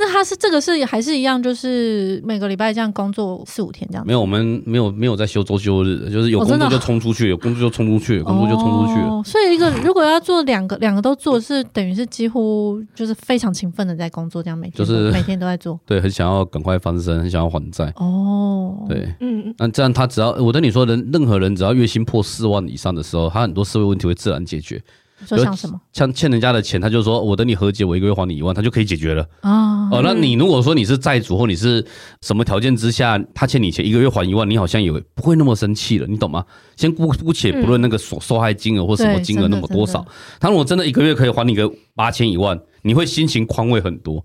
那他是这个是还是一样，就是每个礼拜这样工作四五天这样？没有，我们没有没有在休周休日，就是有工作就冲出去，有工作就冲出去，有工作就冲出去。哦，所以一个如果要做两个两个都做，是等于是几乎就是非常勤奋的在工作，这样每天就是 [laughs] 每天都在做。对，很想要赶快翻身，很想要还债。哦，对，嗯，那这样他只要我跟你说，人任何人只要月薪破四万以上的时候，他很多社会问题会自然解决。说像什么？像欠人家的钱，他就说我等你和解，我一个月还你一万，他就可以解决了。哦，哦，那你如果说你是债主或你是什么条件之下，他欠你钱一个月还一万，你好像也不会那么生气了，你懂吗？先姑姑且不论那个受受害金额或什么金额那么多少，他如果真的一个月可以还你个八千一万，你会心情宽慰很多，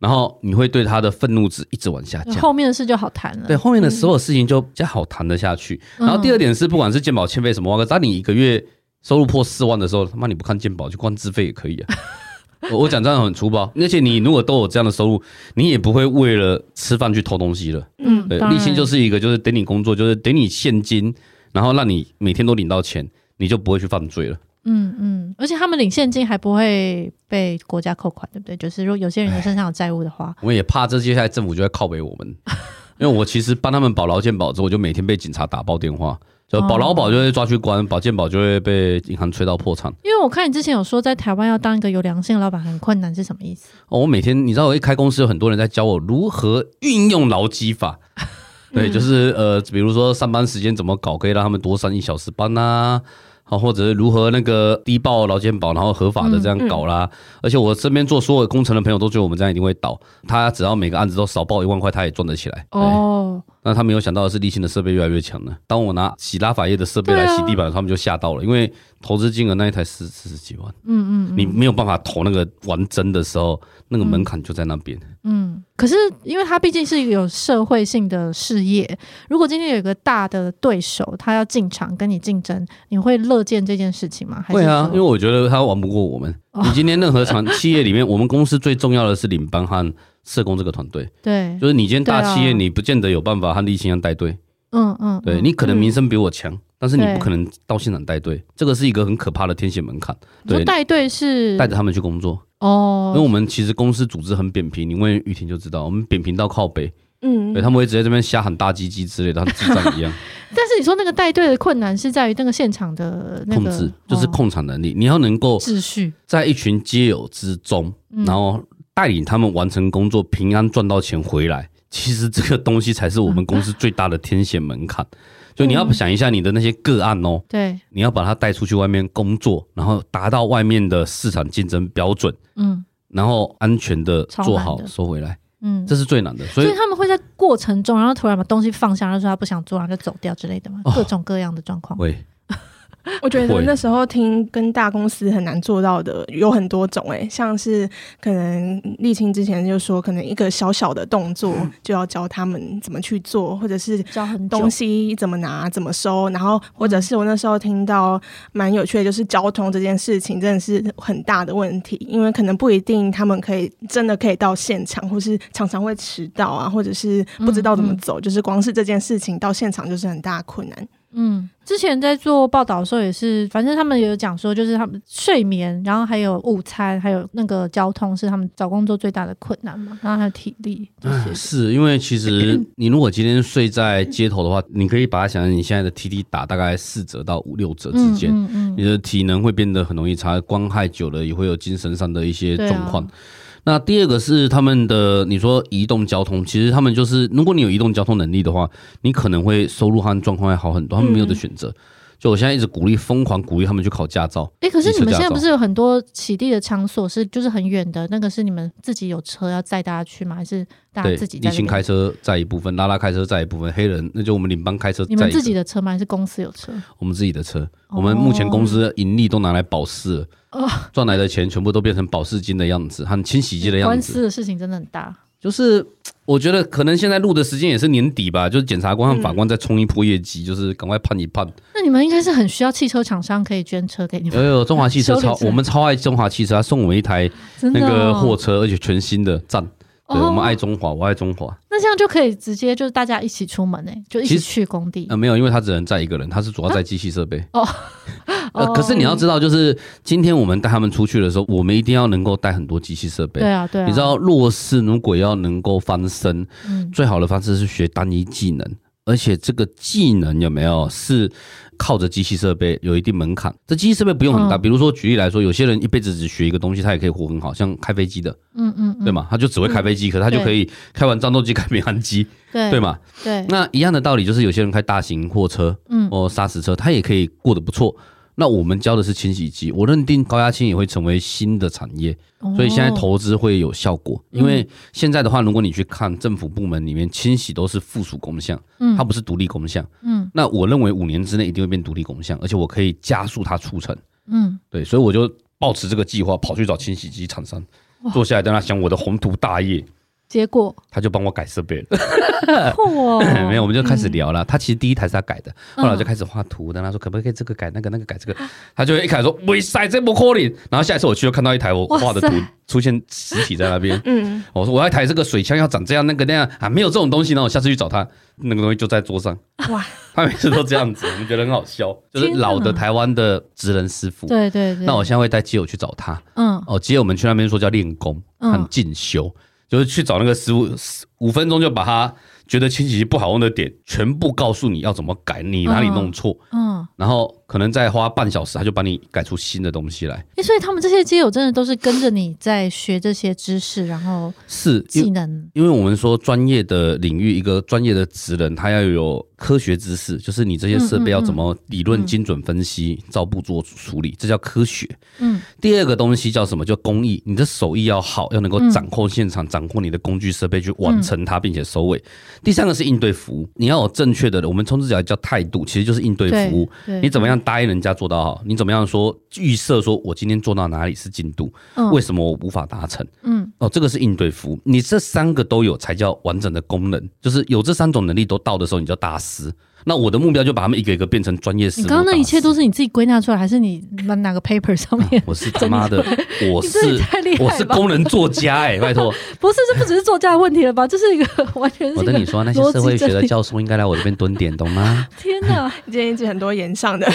然后你会对他的愤怒值一直往下降，后面的事就好谈了。对，后面的所有事情就比较好谈得下去。然后第二点是，不管是健保欠费什么，只要你一个月。收入破四万的时候，他妈你不看健保，就关自费也可以啊。[laughs] 我我讲这样很粗暴，而且你如果都有这样的收入，你也不会为了吃饭去偷东西了。嗯，对，立信就是一个，就是等你工作，就是等你现金，然后让你每天都领到钱，你就不会去犯罪了。嗯嗯，而且他们领现金还不会被国家扣款，对不对？就是如果有些人的身上有债务的话，我们也怕这接下来政府就会靠北我们，因为我其实帮他们保劳健保之后，我就每天被警察打爆电话。就保劳保就会抓去关，保健保就会被银行催到破产。因为我看你之前有说，在台湾要当一个有良心的老板很困难，是什么意思？哦，我每天你知道，我一开公司有很多人在教我如何运用劳基法。[laughs] 对，就是呃，比如说上班时间怎么搞，可以让他们多上一小时班啊。好，或者是如何那个低报劳健保，然后合法的这样搞啦。嗯嗯、而且我身边做所有工程的朋友都觉得我们这样一定会倒。他只要每个案子都少报一万块，他也赚得起来。哦。那他没有想到的是，立信的设备越来越强了。当我拿洗拉法叶的设备来洗地板，啊、他们就吓到了，因为投资金额那一台四四十几万。嗯，嗯嗯。你没有办法投那个玩真的时候，那个门槛就在那边。嗯。可是，因为它毕竟是一个有社会性的事业，如果今天有一个大的对手，他要进场跟你竞争，你会乐见这件事情吗？会啊，因为我觉得他玩不过我们。哦、你今天任何厂企业里面，我们公司最重要的是领班和社工这个团队。[laughs] 对，就是你今天大企业，你不见得有办法和立信一样带队。嗯嗯，对你可能名声比我强，嗯、但是你不可能到现场带队，这个是一个很可怕的天险门槛。对，带队是带着他们去工作。哦，因为我们其实公司组织很扁平，你问雨婷就知道，我们扁平到靠北，嗯，对，他们会直接这边瞎喊大鸡鸡之类的，像智障一样。[laughs] 但是你说那个带队的困难是在于那个现场的、那个、控制，就是控场能力，哦、你要能够秩序在一群街友之中，嗯、然后带领他们完成工作，平安赚到钱回来。其实这个东西才是我们公司最大的天险门槛。嗯就你要想一下你的那些个案哦，对，你要把它带出去外面工作，然后达到外面的市场竞争标准，嗯，然后安全的做好收回来，嗯，这是最难的。所以他们会在过程中，然后突然把东西放下，然后说他不想做，然后就走掉之类的嘛，各种各样的状况。会。我觉得那时候听跟大公司很难做到的有很多种诶，像是可能沥青之前就说，可能一个小小的动作就要教他们怎么去做，或者是教很东西怎么拿、怎么收，然后或者是我那时候听到蛮有趣的，就是交通这件事情真的是很大的问题，因为可能不一定他们可以真的可以到现场，或是常常会迟到啊，或者是不知道怎么走，就是光是这件事情到现场就是很大困难。嗯，之前在做报道的时候也是，反正他们有讲说，就是他们睡眠，然后还有午餐，还有那个交通是他们找工作最大的困难嘛，然后还有体力。嗯，是因为其实你如果今天睡在街头的话，你可以把它想象你现在的 TT 打大概四折到五六折之间，嗯嗯嗯，你的体能会变得很容易差，光害久了也会有精神上的一些状况。那第二个是他们的，你说移动交通，其实他们就是，如果你有移动交通能力的话，你可能会收入和状况会好很多。他们没有的选择，就我现在一直鼓励，疯狂鼓励他们去考驾照。哎，可是你们现在不是有很多起地的场所是就是很远的，那个是你们自己有车要载大家去吗？还是大家自己？立青开车载一部分，拉拉开车载一部分，黑人那就我们领班开车载。你们自己的车吗？还是公司有车？我们自己的车，我们目前公司盈利都拿来保释了。哦，赚来的钱全部都变成保释金的样子，和清洗剂的样子。官司的事情真的很大。就是我觉得可能现在录的时间也是年底吧，就是检察官和法官在冲一波业绩，嗯、就是赶快判一判。那你们应该是很需要汽车厂商可以捐车给你们。有有，中华汽车超，[laughs] 我们超爱中华汽车，他送我们一台那个货车，而且全新的，赞。对，我们爱中华，我爱中华。那这样就可以直接就是大家一起出门呢，就一起去工地。呃，没有，因为他只能载一个人，他是主要载机器设备。哦，[laughs] 呃，可是你要知道，就是今天我们带他们出去的时候，我们一定要能够带很多机器设备。对啊，对。你知道，弱势如果要能够翻身，最好的方式是学单一技能，而且这个技能有没有是？靠着机器设备有一定门槛，这机器设备不用很大。比如说，举例来说，有些人一辈子只学一个东西，他也可以活很好，像开飞机的，嗯嗯，对吗？他就只会开飞机，可他就可以开完战斗机开民航机，对对吗？对。那一样的道理，就是有些人开大型货车，嗯，或砂石车，他也可以过得不错。那我们教的是清洗机，我认定高压清也会成为新的产业，所以现在投资会有效果。因为现在的话，如果你去看政府部门里面，清洗都是附属工项，它不是独立工项。嗯，那我认为五年之内一定会变独立工项，而且我可以加速它促成。嗯，对，所以我就抱持这个计划，跑去找清洗机厂商，坐下来跟他讲我的宏图大业。结果他就帮我改设备了，[laughs] 没有，我们就开始聊了。他其实第一台是他改的，后来就开始画图，跟他说可不可以这个改那个，那个改这个。他就一开始说没塞这么可能，然后下一次我去又看到一台我画的图出现实体在那边。嗯，我说我要一台这个水枪要长这样那个那样啊，没有这种东西，然后我下次去找他，那个东西就在桌上。哇，他每次都这样子，我们觉得很好笑，[laughs] 就是老的台湾的职人师傅。对对对。那我现在会带基友去找他。嗯。哦，基友我们去那边说叫练功，很进修。就是去找那个师傅，五分钟就把他觉得清洗机不好用的点，全部告诉你要怎么改，你哪里弄错，嗯，然后可能再花半小时，他就帮你改出新的东西来。哎，所以他们这些街友真的都是跟着你在学这些知识，然后是技能，因为我们说专业的领域，一个专业的职人，他要有科学知识，就是你这些设备要怎么理论精准分析，照步做处理，这叫科学。嗯，第二个东西叫什么？叫工艺，你的手艺要好，要能够掌控现场，掌控你的工具设备去完成它，并且收尾。第三个是应对服务，你要有正确的，我们称之起来叫态度，其实就是应对服务。你怎么样答应人家做到好？你怎么样说预设说我今天做到哪里是进度？为什么我无法达成？嗯，哦，这个是应对服务。你这三个都有才叫完整的功能，就是有这三种能力都到的时候，你叫大师。那我的目标就把他们一个一个变成专业师。你刚刚那一切都是你自己归纳出来，还是你哪个 paper 上面？啊、我是他妈的，我是我是工人作家哎、欸，拜托。[laughs] 不是，这不只是作家的问题了吧？这是一个 [laughs] 完全是。我跟你说，那些社会学的教授应该来我这边蹲点，懂吗？[laughs] 天哪，今天一直很多言上的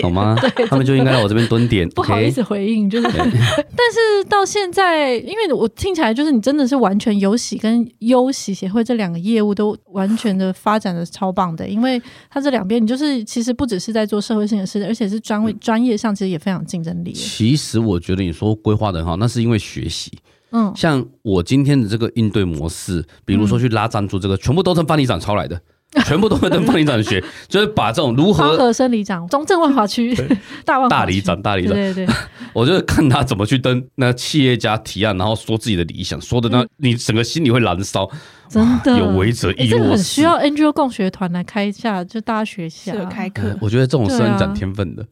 懂吗？对，他们就应该来我这边蹲点。不好意思回应，就是。但是到现在，因为我听起来就是你真的是完全有喜跟优喜协会这两个业务都完全的发展的超棒的，因为它这两边你。就是其实不只是在做社会性的事，而且是专位专业上其实也非常竞争力。其实我觉得你说规划的很好，那是因为学习。嗯，像我今天的这个应对模式，比如说去拉赞助，这个全部都是范里长抄来的，[laughs] 全部都会跟范里长学，[laughs] 就是把这种如何和生里长、中正万华区 [laughs] 大万大里长、大里长，对对对，我就看他怎么去登那企业家提案，然后说自己的理想，说的那你整个心里会燃烧。真的。有为者亦若欸，这个很需要 NGO 共学团来开一下，就大家学一下。开课。我觉得这种是很长天分的。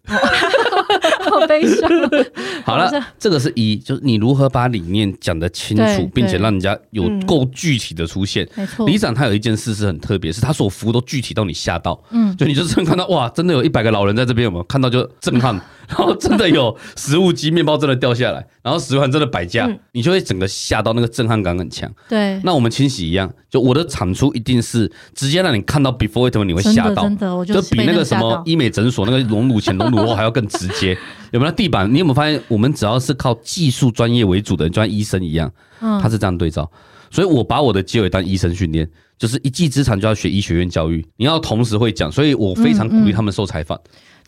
[laughs] 好悲伤。[laughs] 好了，这个是一，就是你如何把理念讲得清楚，并且让人家有够具体的出现。没错，里长他有一件事是很特别，是他所服务都具体到你吓到。嗯，就你就真看到哇，真的有一百个老人在这边，有没有看到就震撼？然后真的有食物机面包真的掉下来，然后食玩真的摆架，你就会整个吓到，那个震撼感很强。对，那我们清洗一样，就我的产出一定是直接让你看到 before it，你会吓到，真的，我就比那个什么医美诊所那个隆乳前、[laughs] 隆乳后还要更直接。有没有地板？你有没有发现，我们只要是靠技术专业为主的，就像医生一样，他是这样对照。所以我把我的结尾当医生训练，就是一技之长就要学医学院教育，你要同时会讲，所以我非常鼓励他们受采访。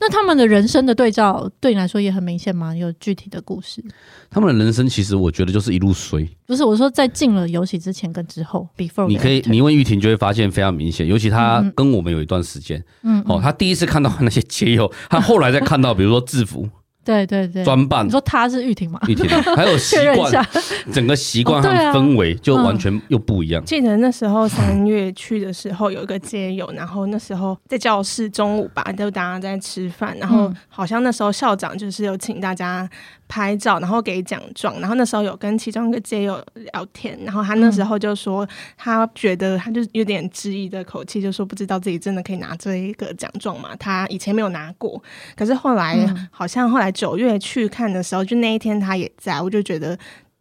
那他们的人生的对照对你来说也很明显吗？有具体的故事？他们的人生其实我觉得就是一路衰。不是，我说在进了游戏之前跟之后，before 你可以，你问玉婷就会发现非常明显。尤其他跟我们有一段时间，嗯，哦，他第一次看到那些街友，他后来再看到，比如说制服。对对对，专办。你说他是玉婷吗？玉婷，[laughs] 还有习惯，整个习惯和氛围就完全又不一样。记得那时候三月去的时候，有一个街友，然后那时候在教室中午吧，就大家在吃饭，然后好像那时候校长就是有请大家拍照，然后给奖状，然后那时候有跟其中一个街友聊天，然后他那时候就说，他觉得他就有点质疑的口气，就说不知道自己真的可以拿这一个奖状嘛？他以前没有拿过，可是后来好像后来。九月去看的时候，就那一天他也在，我就觉得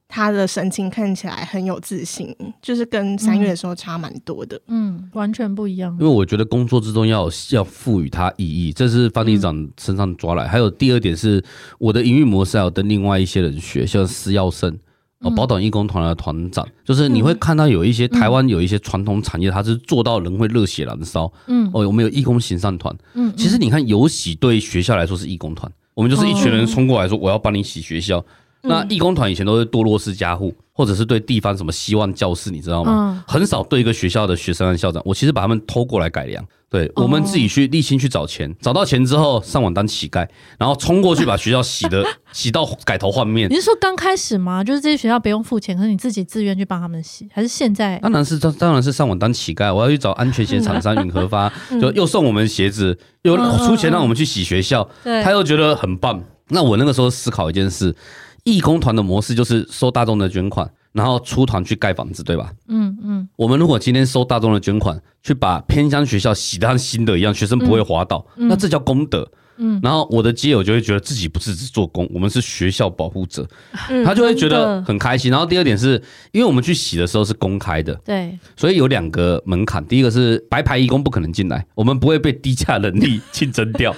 他的神情看起来很有自信，就是跟三月的时候差蛮多的嗯，嗯，完全不一样。因为我觉得工作之中要要赋予它意义，这是方队长身上抓来。嗯、还有第二点是，我的营运模式要跟另外一些人学，像施耀生。哦，宝岛义工团的团长，就是你会看到有一些台湾有一些传统产业，它是做到人会热血燃烧。嗯，哦，我们有义工行善团。嗯，其实你看有喜对学校来说是义工团，我们就是一群人冲过来说我要帮你洗学校。那义工团以前都是堕落式家户，或者是对地方什么希望教室，你知道吗？很少对一个学校的学生和校长。我其实把他们偷过来改良。对，我们自己去立心去找钱，找到钱之后上网当乞丐，然后冲过去把学校洗的 [laughs] 洗到改头换面。你是说刚开始吗？就是这些学校不用付钱，可是你自己自愿去帮他们洗，还是现在？当然是当当然是上网当乞丐。我要去找安全鞋厂商允和发，就又送我们鞋子，又出钱让我们去洗学校，他又觉得很棒。那我那个时候思考一件事，义工团的模式就是收大众的捐款。然后出团去盖房子，对吧？嗯嗯。我们如果今天收大众的捐款，去把偏乡学校洗得像新的一样，学生不会滑倒，那这叫功德。嗯。然后我的基友就会觉得自己不是只做工，我们是学校保护者，他就会觉得很开心。然后第二点是，因为我们去洗的时候是公开的，对，所以有两个门槛。第一个是白牌义工不可能进来，我们不会被低价人力 [laughs] 竞争掉。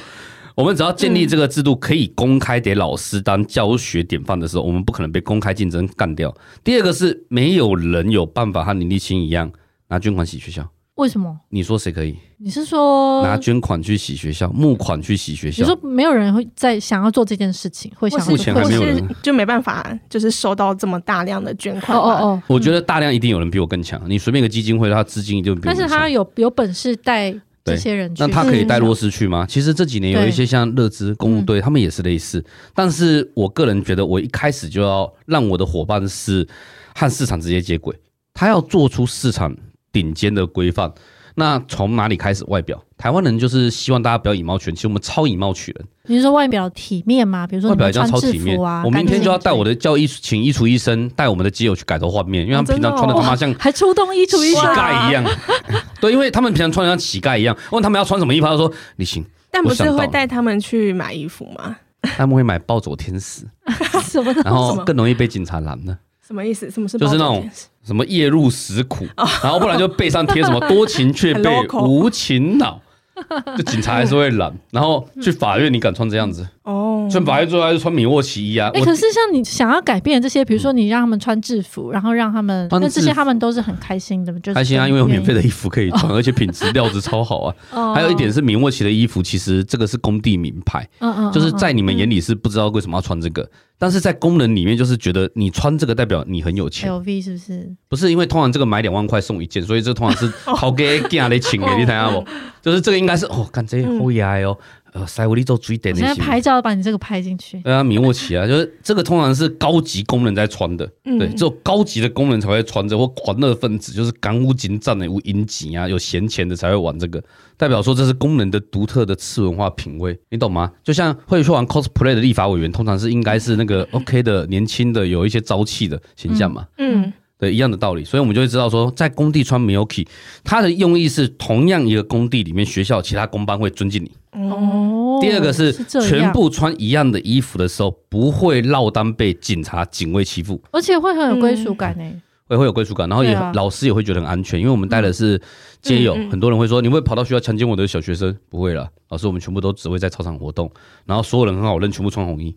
我们只要建立这个制度，可以公开给老师当教学典范的时候，我们不可能被公开竞争干掉。第二个是没有人有办法和林立青一样拿捐款洗学校。为什么？你说谁可以？你是说拿捐款去洗学校，募款去洗学校？你说没有人会在想要做这件事情，会想目前还没有人，就没办法，就是收到这么大量的捐款。哦哦哦，我觉得大量一定有人比我更强。你随便一个基金会，他资金就比我强。但是他有有本事带这些人去，那他可以带弱势去吗？其实这几年有一些像乐资公务队，他们也是类似。但是我个人觉得，我一开始就要让我的伙伴是和市场直接接轨，他要做出市场。顶尖的规范，那从哪里开始？外表，台湾人就是希望大家不要以貌取人，其实我们超以貌取人。你是说外表体面吗？比如说外表一定要超体面啊！我明天就要带我的叫衣请衣橱医生带我们的基友去改头换面，因为他们平常穿的他妈像 [laughs] 还出动衣橱医生乞丐一样。[laughs] 对，因为他们平常穿的像乞丐一样。问他们要穿什么衣服，他说你行。但不是会带他们去买衣服吗？他们会买暴走天使，[laughs] 什么？然后更容易被警察拦呢？什么意思？什么是就是那种什么夜入石苦，然后不然就背上贴什么多情却被无情恼，[laughs] 就警察还是会拦，然后去法院你敢穿这样子？哦，穿法院最后还是穿米沃奇衣啊？哎，可是像你想要改变这些，比如说你让他们穿制服，然后让他们，那这些他们都是很开心的，就开心啊，因为有免费的衣服可以穿，而且品质料子超好啊。[laughs] 还有一点是米沃奇的衣服，其实这个是工地名牌，嗯嗯，就是在你们眼里是不知道为什么要穿这个。但是在功能里面，就是觉得你穿这个代表你很有钱。LV 是不是？不是，因为通常这个买两万块送一件，所以这通常是好给给的请给你睇下不？就是这个应该是哦，看这好牙哦。呃，塞维利做最点那些。现在拍照把你这个拍进去。对啊，米沃奇啊，就是这个通常是高级工人在穿的，嗯、对，只有高级的工人才会穿着，或狂热分子，就是干乌金站的无银级啊，有闲钱的才会玩这个，代表说这是工人的独特的次文化品味，你懂吗？就像会去玩 cosplay 的立法委员，通常是应该是那个 OK 的年轻的，有一些朝气的形象嘛。嗯。嗯对，一样的道理，所以我们就会知道说，在工地穿 Milky，它的用意是同样一个工地里面，学校其他工班会尊敬你。哦。第二个是，是全部穿一样的衣服的时候，不会落单被警察警卫欺负，而且会很有归属感呢。会会有归属感，然后也、啊、老师也会觉得很安全，因为我们带的是街友，嗯嗯、很多人会说，你会跑到学校强奸我的小学生？不会了，老师，我们全部都只会在操场活动，然后所有人很好认，全部穿红衣。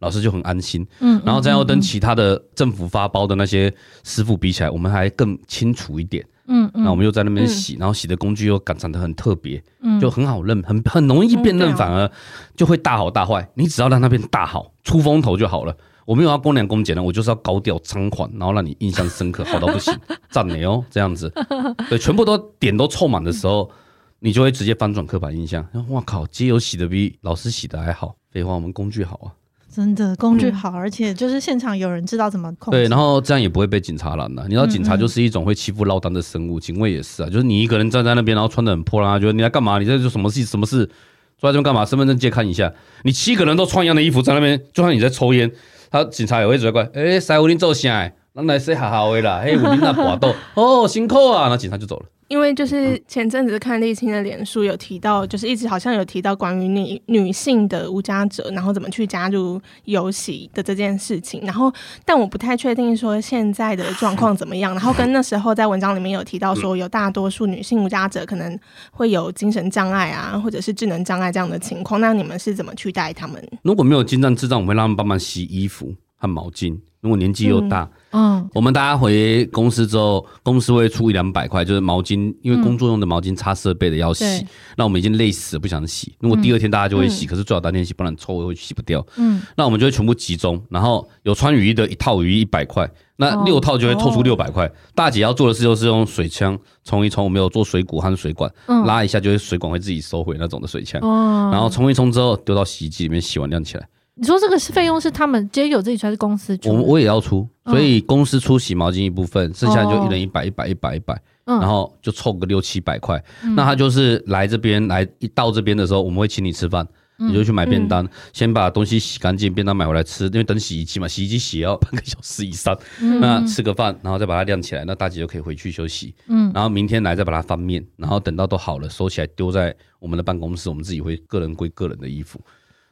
老师就很安心，嗯，然后这样又跟其他的政府发包的那些师傅比起来，我们还更清楚一点，嗯，那我们又在那边洗，然后洗的工具又长得很特别，嗯，就很好认，很很容易辨认，反而就会大好大坏。你只要让那边大好出风头就好了。我没有要公良公检的，我就是要高调猖狂，然后让你印象深刻，好到不行，[laughs] 赞你哦，这样子，[laughs] 对，全部都点都凑满的时候，你就会直接翻转刻板印象。哇靠，街友洗的比老师洗的还好，废话，我们工具好啊。真的工具好，而且就是现场有人知道怎么控制。对，然后这样也不会被警察拦了。你知道警察就是一种会欺负落单的生物，警卫也是啊。就是你一个人站在那边，然后穿的很破烂，觉得你在干嘛？你在做什么事？什么事？坐在这边干嘛？身份证借看一下。你七个人都穿一样的衣服在那边，就算你在抽烟，他警察也会觉得怪。哎，塞乌林做啥？咱来说好好的啦。嘿，乌林那搏斗，[laughs] 哦，辛苦啊！那警察就走了。因为就是前阵子看立青的脸书有提到，就是一直好像有提到关于女女性的无家者，然后怎么去加入游戏的这件事情。然后，但我不太确定说现在的状况怎么样。然后跟那时候在文章里面有提到说，有大多数女性无家者可能会有精神障碍啊，或者是智能障碍这样的情况。那你们是怎么去带他们？如果没有精障智障，我们会让他们帮忙洗衣服和毛巾。如果年纪又大，嗯，嗯，我们大家回公司之后，公司会出一两百块，就是毛巾，因为工作用的毛巾擦设备的要洗，嗯、那我们已经累死了，不想洗。如果第二天大家就会洗，嗯、可是最好当天洗，不然臭味会洗不掉。嗯，那我们就会全部集中，然后有穿雨衣的一套雨衣一百块，那六套就会凑出六百块。哦、大姐要做的事就是用水枪冲一冲，我们有做水鼓和水管，嗯、拉一下就会水管会自己收回那种的水枪，哦、然后冲一冲之后丢到洗衣机里面洗完晾起来。你说这个是费用是他们接有自己出还是公司出？我我也要出，所以公司出洗毛巾一部分，剩下就一人一百一百一百一百，然后就凑个六七百块。那他就是来这边来一到这边的时候，我们会请你吃饭，你就去买便当，先把东西洗干净，便当买回来吃，因为等洗衣机嘛，洗衣机洗要半个小时以上。那吃个饭，然后再把它晾起来，那大姐就可以回去休息。嗯，然后明天来再把它翻面，然后等到都好了，收起来丢在我们的办公室，我们自己会个人归个人的衣服。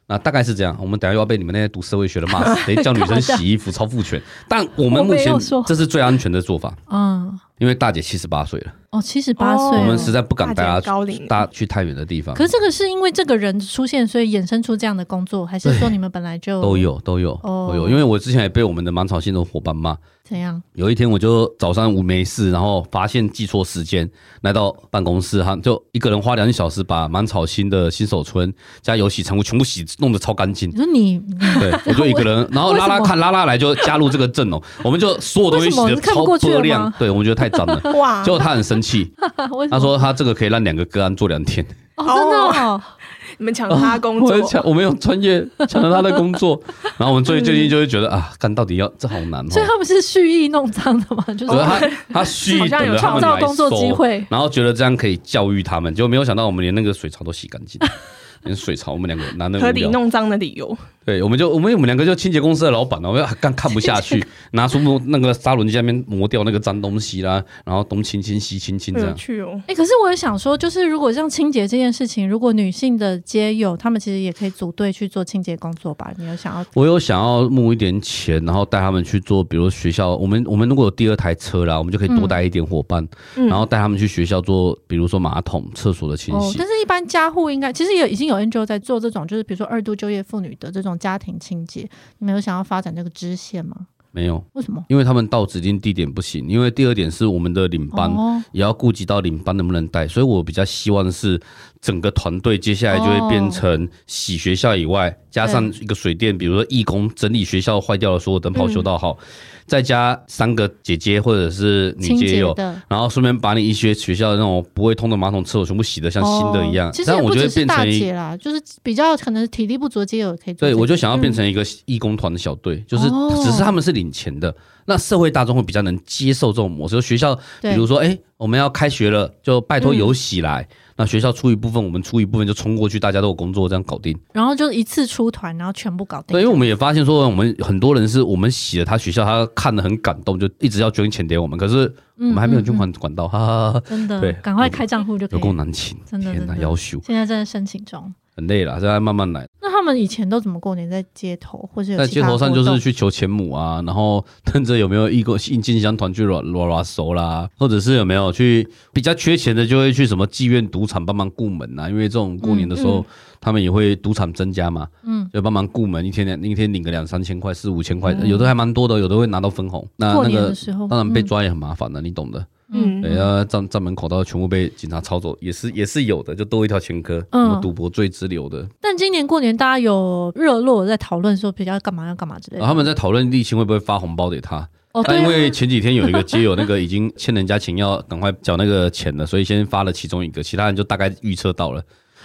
那大概是这样，我们等下又要被你们那些读社会学的骂死，[laughs] 得叫女生洗衣服超父权。但我们目前这是最安全的做法。嗯，因为大姐七十八岁了。哦，七十八岁，我们实在不敢带她高龄，大去太远的地方。可是这个是因为这个人出现，所以衍生出这样的工作，还是说你们本来就都有都有都有？因为我之前也被我们的芒草心的伙伴骂。怎样？有一天我就早上无没事，然后发现记错时间，来到办公室，哈，就一个人花两小时把芒草心的新手村加游戏成物全部洗弄得超干净。你说你？对，我就一个人，然后拉拉看拉拉来就加入这个阵哦，我们就所有东西洗的超波亮，对，我们觉得太脏了。[laughs] 哇！结果他很生气，[laughs] 他说他这个可以让两个个案做两天。哦，真的哦。[laughs] 你们抢他工作，抢我们有专业抢了他的工作，然后我们最最近就会觉得啊，干到底要这好难哦。所以他们是蓄意弄脏的嘛？就是他他蓄意等着他们来收，然后觉得这样可以教育他们，结果没有想到我们连那个水槽都洗干净。水槽，我们两个男的合理弄脏的理由。对，我们就我们我们两个就清洁公司的老板了，我们刚看不下去，[laughs] 拿出那个砂轮机在那边磨掉那个脏东西啦，然后东清清西清清这样。去哦。哎，可是我也想说，就是如果像清洁这件事情，如果女性的街友，他们其实也可以组队去做清洁工作吧？你有想要？我有想要募一点钱，然后带他们去做，比如学校，我们我们如果有第二台车啦，我们就可以多带一点伙伴，嗯、然后带他们去学校做，比如说马桶、厕所的清洗。哦，但是一般家户应该其实也已经有 NGO 在做这种，就是比如说二度就业妇女的这种家庭清洁。你们有想要发展这个支线吗？没有，为什么？因为他们到指定地点不行。因为第二点是我们的领班也要顾及到领班能不能带，所以我比较希望是整个团队接下来就会变成洗学校以外，加上一个水电，比如说义工整理学校坏掉的所有灯泡修到好。再加三个姐姐或者是女街友，然后顺便把你一些学校的那种不会通的马桶厕所全部洗的像新的一样。其实我觉得变成一啦，就是比较可能体力不足的街友可以做。对，我就想要变成一个义工团的小队，就是只是他们是领钱的，那社会大众会比较能接受这种模式。学校比如说，哎，我们要开学了，就拜托有喜来。那学校出一部分，我们出一部分，就冲过去，大家都有工作，这样搞定。然后就一次出团，然后全部搞定。对，因为我们也发现说，我们很多人是我们洗了他学校，他看的很感动，就一直要捐钱给我们。可是我们还没有捐款管道，哈哈哈。真的，对，赶快开账户就可以。有够难请，真的，天哪，要求。现在正在申请中。很累了，现在慢慢来。那他们以前都怎么过年？在街头，或者在街头上就是去求钱母啊，然后等着有没有义工进进香团去拉拉拉手啦，或者是有没有去比较缺钱的，就会去什么妓院、赌场帮忙顾门啊。因为这种过年的时候，嗯嗯、他们也会赌场增加嘛，嗯，就帮忙顾门，一天两一天领个两三千块、四五千块，嗯、有的还蛮多的，有的会拿到分红。那那个当然被抓也很麻烦的，嗯、你懂的。嗯，人家站站门口，到全部被警察抄走，也是也是有的，就多一条前科，什么赌博罪之流的。但今年过年，大家有热络在讨论说，比较干嘛要干嘛之类的。他们在讨论沥青会不会发红包给他。哦，但因为前几天有一个街友那个已经欠人家钱，要赶快缴那个钱了，所以先发了其中一个，其他人就大概预测到了，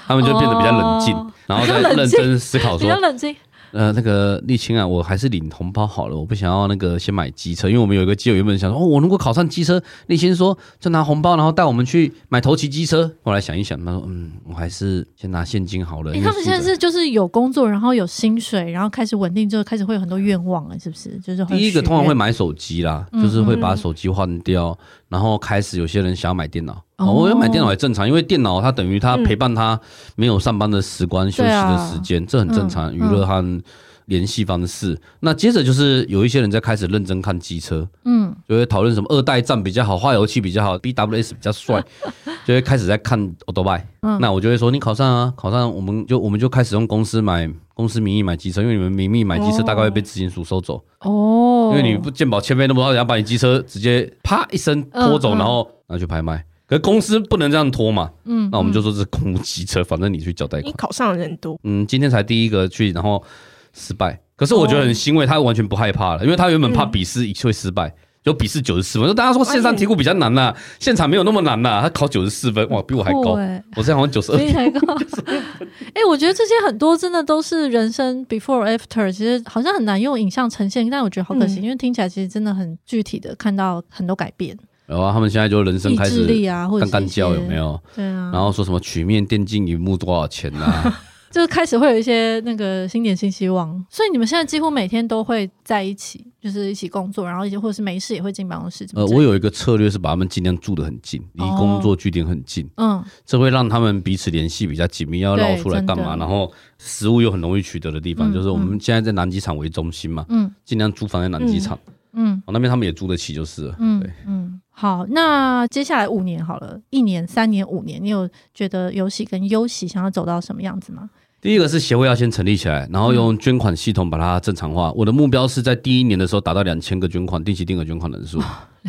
他们就变得比较冷静，然后再认真思考说。比较冷静。呃，那个沥青啊，我还是领红包好了，我不想要那个先买机车，因为我们有一个基友原本想说，哦，我如果考上机车，沥青说就拿红包，然后带我们去买头骑机车。后来想一想，他说，嗯，我还是先拿现金好了。欸、他们现在是就是有工作，然后有薪水，然后开始稳定之后，开始会有很多愿望了，是不是？就是第一个通常会买手机啦，嗯、就是会把手机换掉，嗯、然后开始有些人想要买电脑。哦，我要买电脑也正常，因为电脑它等于它陪伴他没有上班的时光、休息的时间，这很正常，娱乐和联系方式。那接着就是有一些人在开始认真看机车，嗯，就会讨论什么二代战比较好，化油器比较好，BWS 比较帅，[laughs] 就会开始在看欧多拜。那我就会说，你考上啊，考上，我们就我们就开始用公司买公司名义买机车，因为你们名义买机车大概会被执行署收走哦，因为你不鉴宝欠费那么多，人家把你机车直接啪一声拖走，然后拿去拍卖。可公司不能这样拖嘛，嗯，那我们就说是公务机车，反正你去缴贷款。你考上的人多，嗯，今天才第一个去，然后失败。可是我觉得很欣慰，他完全不害怕了，因为他原本怕笔试会失败，就笔试九十四分。就大家说线上题库比较难呐，现场没有那么难呐，他考九十四分，哇，比我还高。我现在好像九十二分。比你还高。[laughs] 哎，我觉得这些很多真的都是人生 before after，其实好像很难用影像呈现，但我觉得好可惜，因为听起来其实真的很具体的看到很多改变。然后他们现在就人生开始干干叫有没有？对啊。然后说什么曲面电竞荧幕多少钱啊？就开始会有一些那个新年新希望。所以你们现在几乎每天都会在一起，就是一起工作，然后一起或者是没事也会进办公室。呃，我有一个策略是把他们尽量住得很近，离工作据点很近。嗯，这会让他们彼此联系比较紧密。要绕出来干嘛？然后食物又很容易取得的地方，就是我们现在在南机场为中心嘛。嗯，尽量租房在南机场。嗯，哦，那边他们也租得起就是了。嗯，对，嗯。好，那接下来五年好了，一年、三年、五年，你有觉得有喜跟优喜想要走到什么样子吗？第一个是协会要先成立起来，然后用捐款系统把它正常化。嗯、我的目标是在第一年的时候达到两千个捐款，定期定额捐款人数。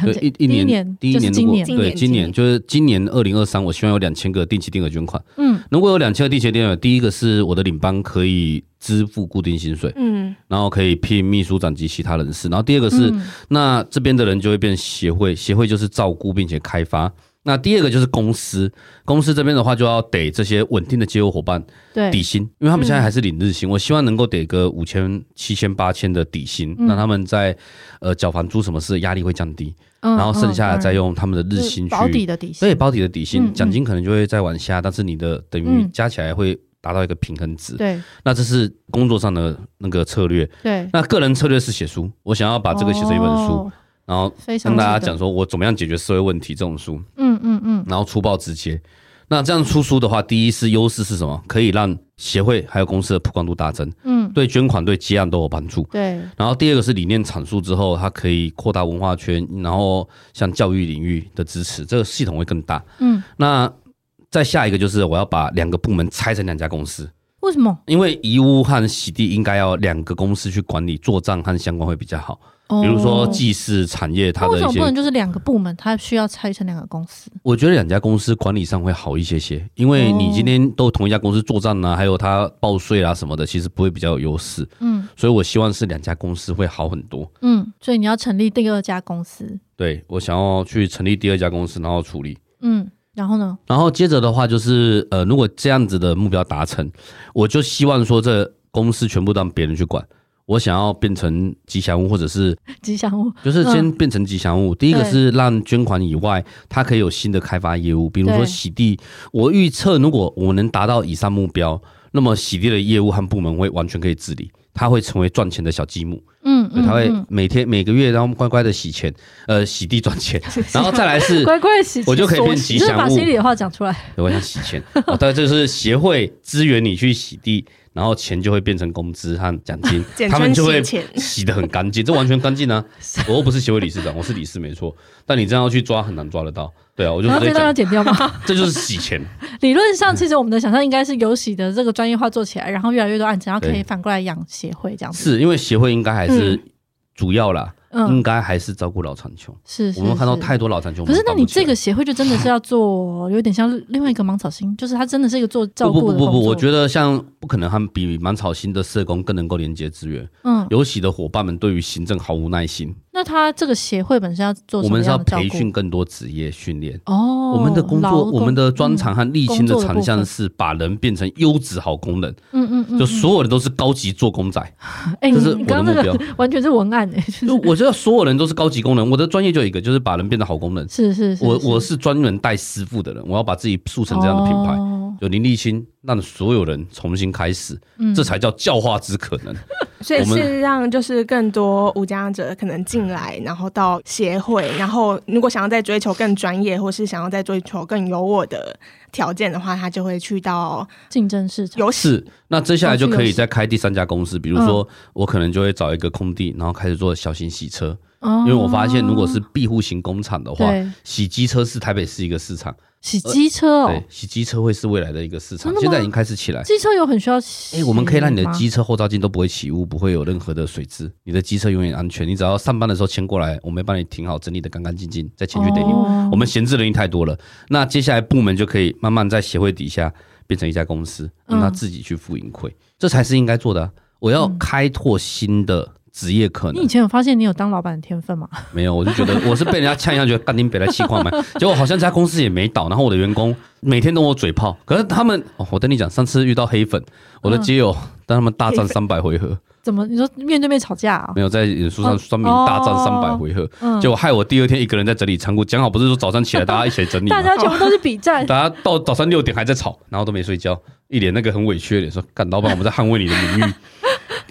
对一一年，第一年如果对今年就是今年二零二三，我希望有两千个定期定额捐款。嗯，如果有两千个定期定额，第一个是我的领班可以支付固定薪水，嗯，然后可以聘秘书长及其他人士。然后第二个是，嗯、那这边的人就会变协会，协会就是照顾并且开发。那第二个就是公司，公司这边的话就要给这些稳定的业务伙伴底薪，因为他们现在还是领日薪，嗯、我希望能够给个五千、七千、八千的底薪，让、嗯、他们在呃缴房租什么事压力会降低，嗯、然后剩下的再用他们的日薪去保底的底薪，对，保底的底薪，奖、嗯、金可能就会再往下，但是你的等于加起来会达到一个平衡值。对、嗯，那这是工作上的那个策略。对，那个人策略是写书，我想要把这个写成一本书。哦然后跟大家讲说，我怎么样解决社会问题这种书，嗯嗯嗯，然后粗暴直接。那这样出书的话，第一是优势是什么？可以让协会还有公司的曝光度大增，嗯，对捐款对接案都有帮助。对。然后第二个是理念阐述之后，它可以扩大文化圈，然后像教育领域的支持，这个系统会更大。嗯。那再下一个就是我要把两个部门拆成两家公司。为什么？因为遗物和洗地应该要两个公司去管理做账和相关会比较好。比如说祭祀产业，它的一些，为什么不能就是两个部门，它需要拆成两个公司？我觉得两家公司管理上会好一些些，因为你今天都同一家公司作战呢，还有它报税啊什么的，其实不会比较有优势。嗯，所以我希望是两家公司会好很多。嗯，所以你要成立第二家公司？对，我想要去成立第二家公司，然后处理。嗯，然后呢？然后接着的话就是，呃，如果这样子的目标达成，我就希望说这公司全部让别人去管。我想要变成吉祥物，或者是 [laughs] 吉祥物，就是先变成吉祥物。第一个是让捐款以外，它可以有新的开发业务，比如说洗地。我预测，如果我能达到以上目标，那么洗地的业务和部门会完全可以自理，它会成为赚钱的小积木。嗯，它会每天每个月然后乖乖的洗钱，呃，洗地赚钱，[laughs] 然后再来是 [laughs] 乖乖的洗钱，我就可以变吉祥物。把心里的话讲出来。我想洗钱，大概这是协会支援你去洗地。然后钱就会变成工资和奖金，[laughs] 他们就会洗得很干净，这完全干净啊！[laughs] 我又不是协会理事长，我是理事没错，但你这样要去抓很难抓得到，对啊，我就这段要剪掉吗？[laughs] 这就是洗钱。理论上，其实我们的想象应该是有洗的这个专业化做起来，然后越来越多案子，然后可以反过来养协会这样子。是因为协会应该还是主要啦。应该还是照顾老残穷，是我们看到太多老残穷。可是，那你这个协会就真的是要做，[laughs] 有点像另外一个芒草心，就是他真的是一个做照顾的。不不不不，我觉得像不可能，他们比芒草心的社工更能够连接资源。嗯，有喜的伙伴们对于行政毫无耐心。那他这个协会本身要做什么？我们是要培训更多职业训练哦。我们的工作，我们的专长和沥青的长项是把人变成优质好工人。嗯嗯嗯，就所有人都是高级做工仔。[laughs] 哎，这是我的目标，完全是文案哎。[laughs] 就我觉得所有人都是高级工人，我的专业就有一个，就是把人变得好工人。是是是，我我是专门带师傅的人，我要把自己塑成这样的品牌。就林立青，让所有人重新开始，这才叫教化之可能。[laughs] 所以是让就是更多无家者可能进来，然后到协会，然后如果想要再追求更专业，或是想要再追求更有我的条件的话，他就会去到竞争市场。有是，那接下来就可以再开第三家公司，比如说我可能就会找一个空地，然后开始做小型洗车。因为我发现，如果是庇护型工厂的话，洗机车是台北市一个市场。洗机车哦，对，洗机车会是未来的一个市场，现在已经开始起来。机车有很需要洗，哎，我们可以让你的机车后照镜都不会起雾，不会有任何的水渍，你的机车永远安全。你只要上班的时候牵过来，我们帮你停好，整理的干干净净，再前去等你。我们闲置人力太多了，那接下来部门就可以慢慢在协会底下变成一家公司，让他自己去负盈亏，这才是应该做的。我要开拓新的。职业可能，你以前有发现你有当老板的天分吗？[laughs] 没有，我就觉得我是被人家呛一下，觉得干你别来气矿嘛。结果好像这家公司也没倒，然后我的员工每天都我嘴炮。可是他们，哦、我跟你讲，上次遇到黑粉，我的基友跟他们大战三百回合。怎么？你说面对面吵架啊？没有，在演书上说明大战三百回合，结果害我第二天一个人在整理仓库。讲好不是说早上起来大家一起整理 [laughs] 吗？大家全部都是比战，[laughs] 大家到早上六点还在吵，然后都没睡觉，一脸那个很委屈的脸说：“干老板，我们在捍卫你的名誉。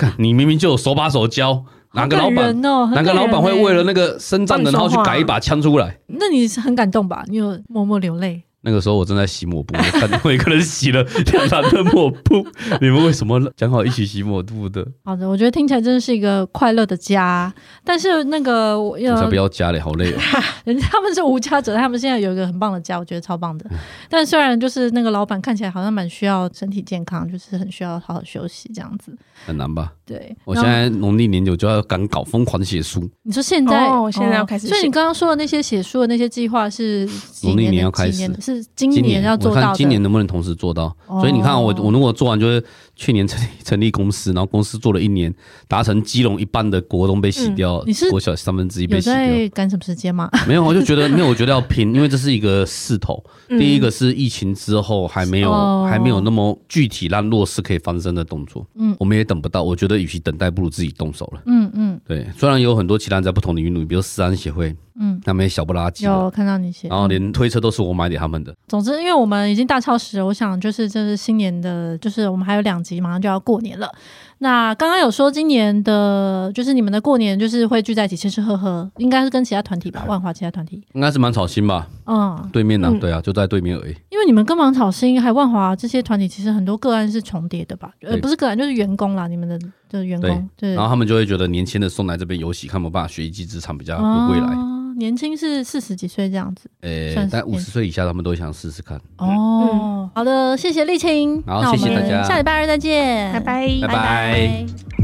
看你明明就有手把手教。”哪个老板？哪个老板会为了那个身障的，然后去改一把枪出来？那你是很感动吧？你有默默流泪？那个时候我正在洗抹布，我看到一个人洗了两篮的抹布。[laughs] 你们为什么讲好一起洗抹布的？好的，我觉得听起来真的是一个快乐的家。但是那个我要才不要家嘞，好累哦。[laughs] 人家他们是无家者，他们现在有一个很棒的家，我觉得超棒的。但虽然就是那个老板看起来好像蛮需要身体健康，就是很需要好好休息这样子。很难吧？对，我现在农历年就就要赶稿，疯狂写书。你说现在，我现在要开始。所以你刚刚说的那些写书的那些计划是农历年要开始，是今年要做到的。看今年能不能同时做到？所以你看，我我如果做完，就是去年成成立公司，然后公司做了一年，达成基隆一半的国东被洗掉，你是国小三分之一被洗掉。在赶什么时间吗？[laughs] 没有，我就觉得没有，我觉得要拼，因为这是一个势头。第一个是疫情之后还没有还没有那么具体让弱势可以翻身的动作。嗯，我们也等不到。我觉得与其等待，不如自己动手了。嗯嗯，对。虽然有很多其他人在不同领域努力，比如思安协会。嗯，他们也小不拉几，有看到你写，然后连推车都是我买给他们的。总之，因为我们已经大超时了，我想就是这是新年的，就是我们还有两集，马上就要过年了。那刚刚有说今年的，就是你们的过年，就是会聚在一起吃吃喝喝，应该是跟其他团体吧？万华其他团体应该是芒草心吧？嗯，对面呢、啊？对啊，就在对面而已。因为你们跟芒草心还有万华这些团体，其实很多个案是重叠的吧？呃，不是个案，就是员工啦，你们的的员工。对，对，然后他们就会觉得年轻的送来这边游戏，看有没有办法学一技之长，比较有未来。哦年轻是四十几岁这样子，呃、欸，但五十岁以下他们都想试试看。哦、嗯，好的，谢谢丽青，好，谢谢大家，下礼拜二再见，拜拜，拜拜。拜拜。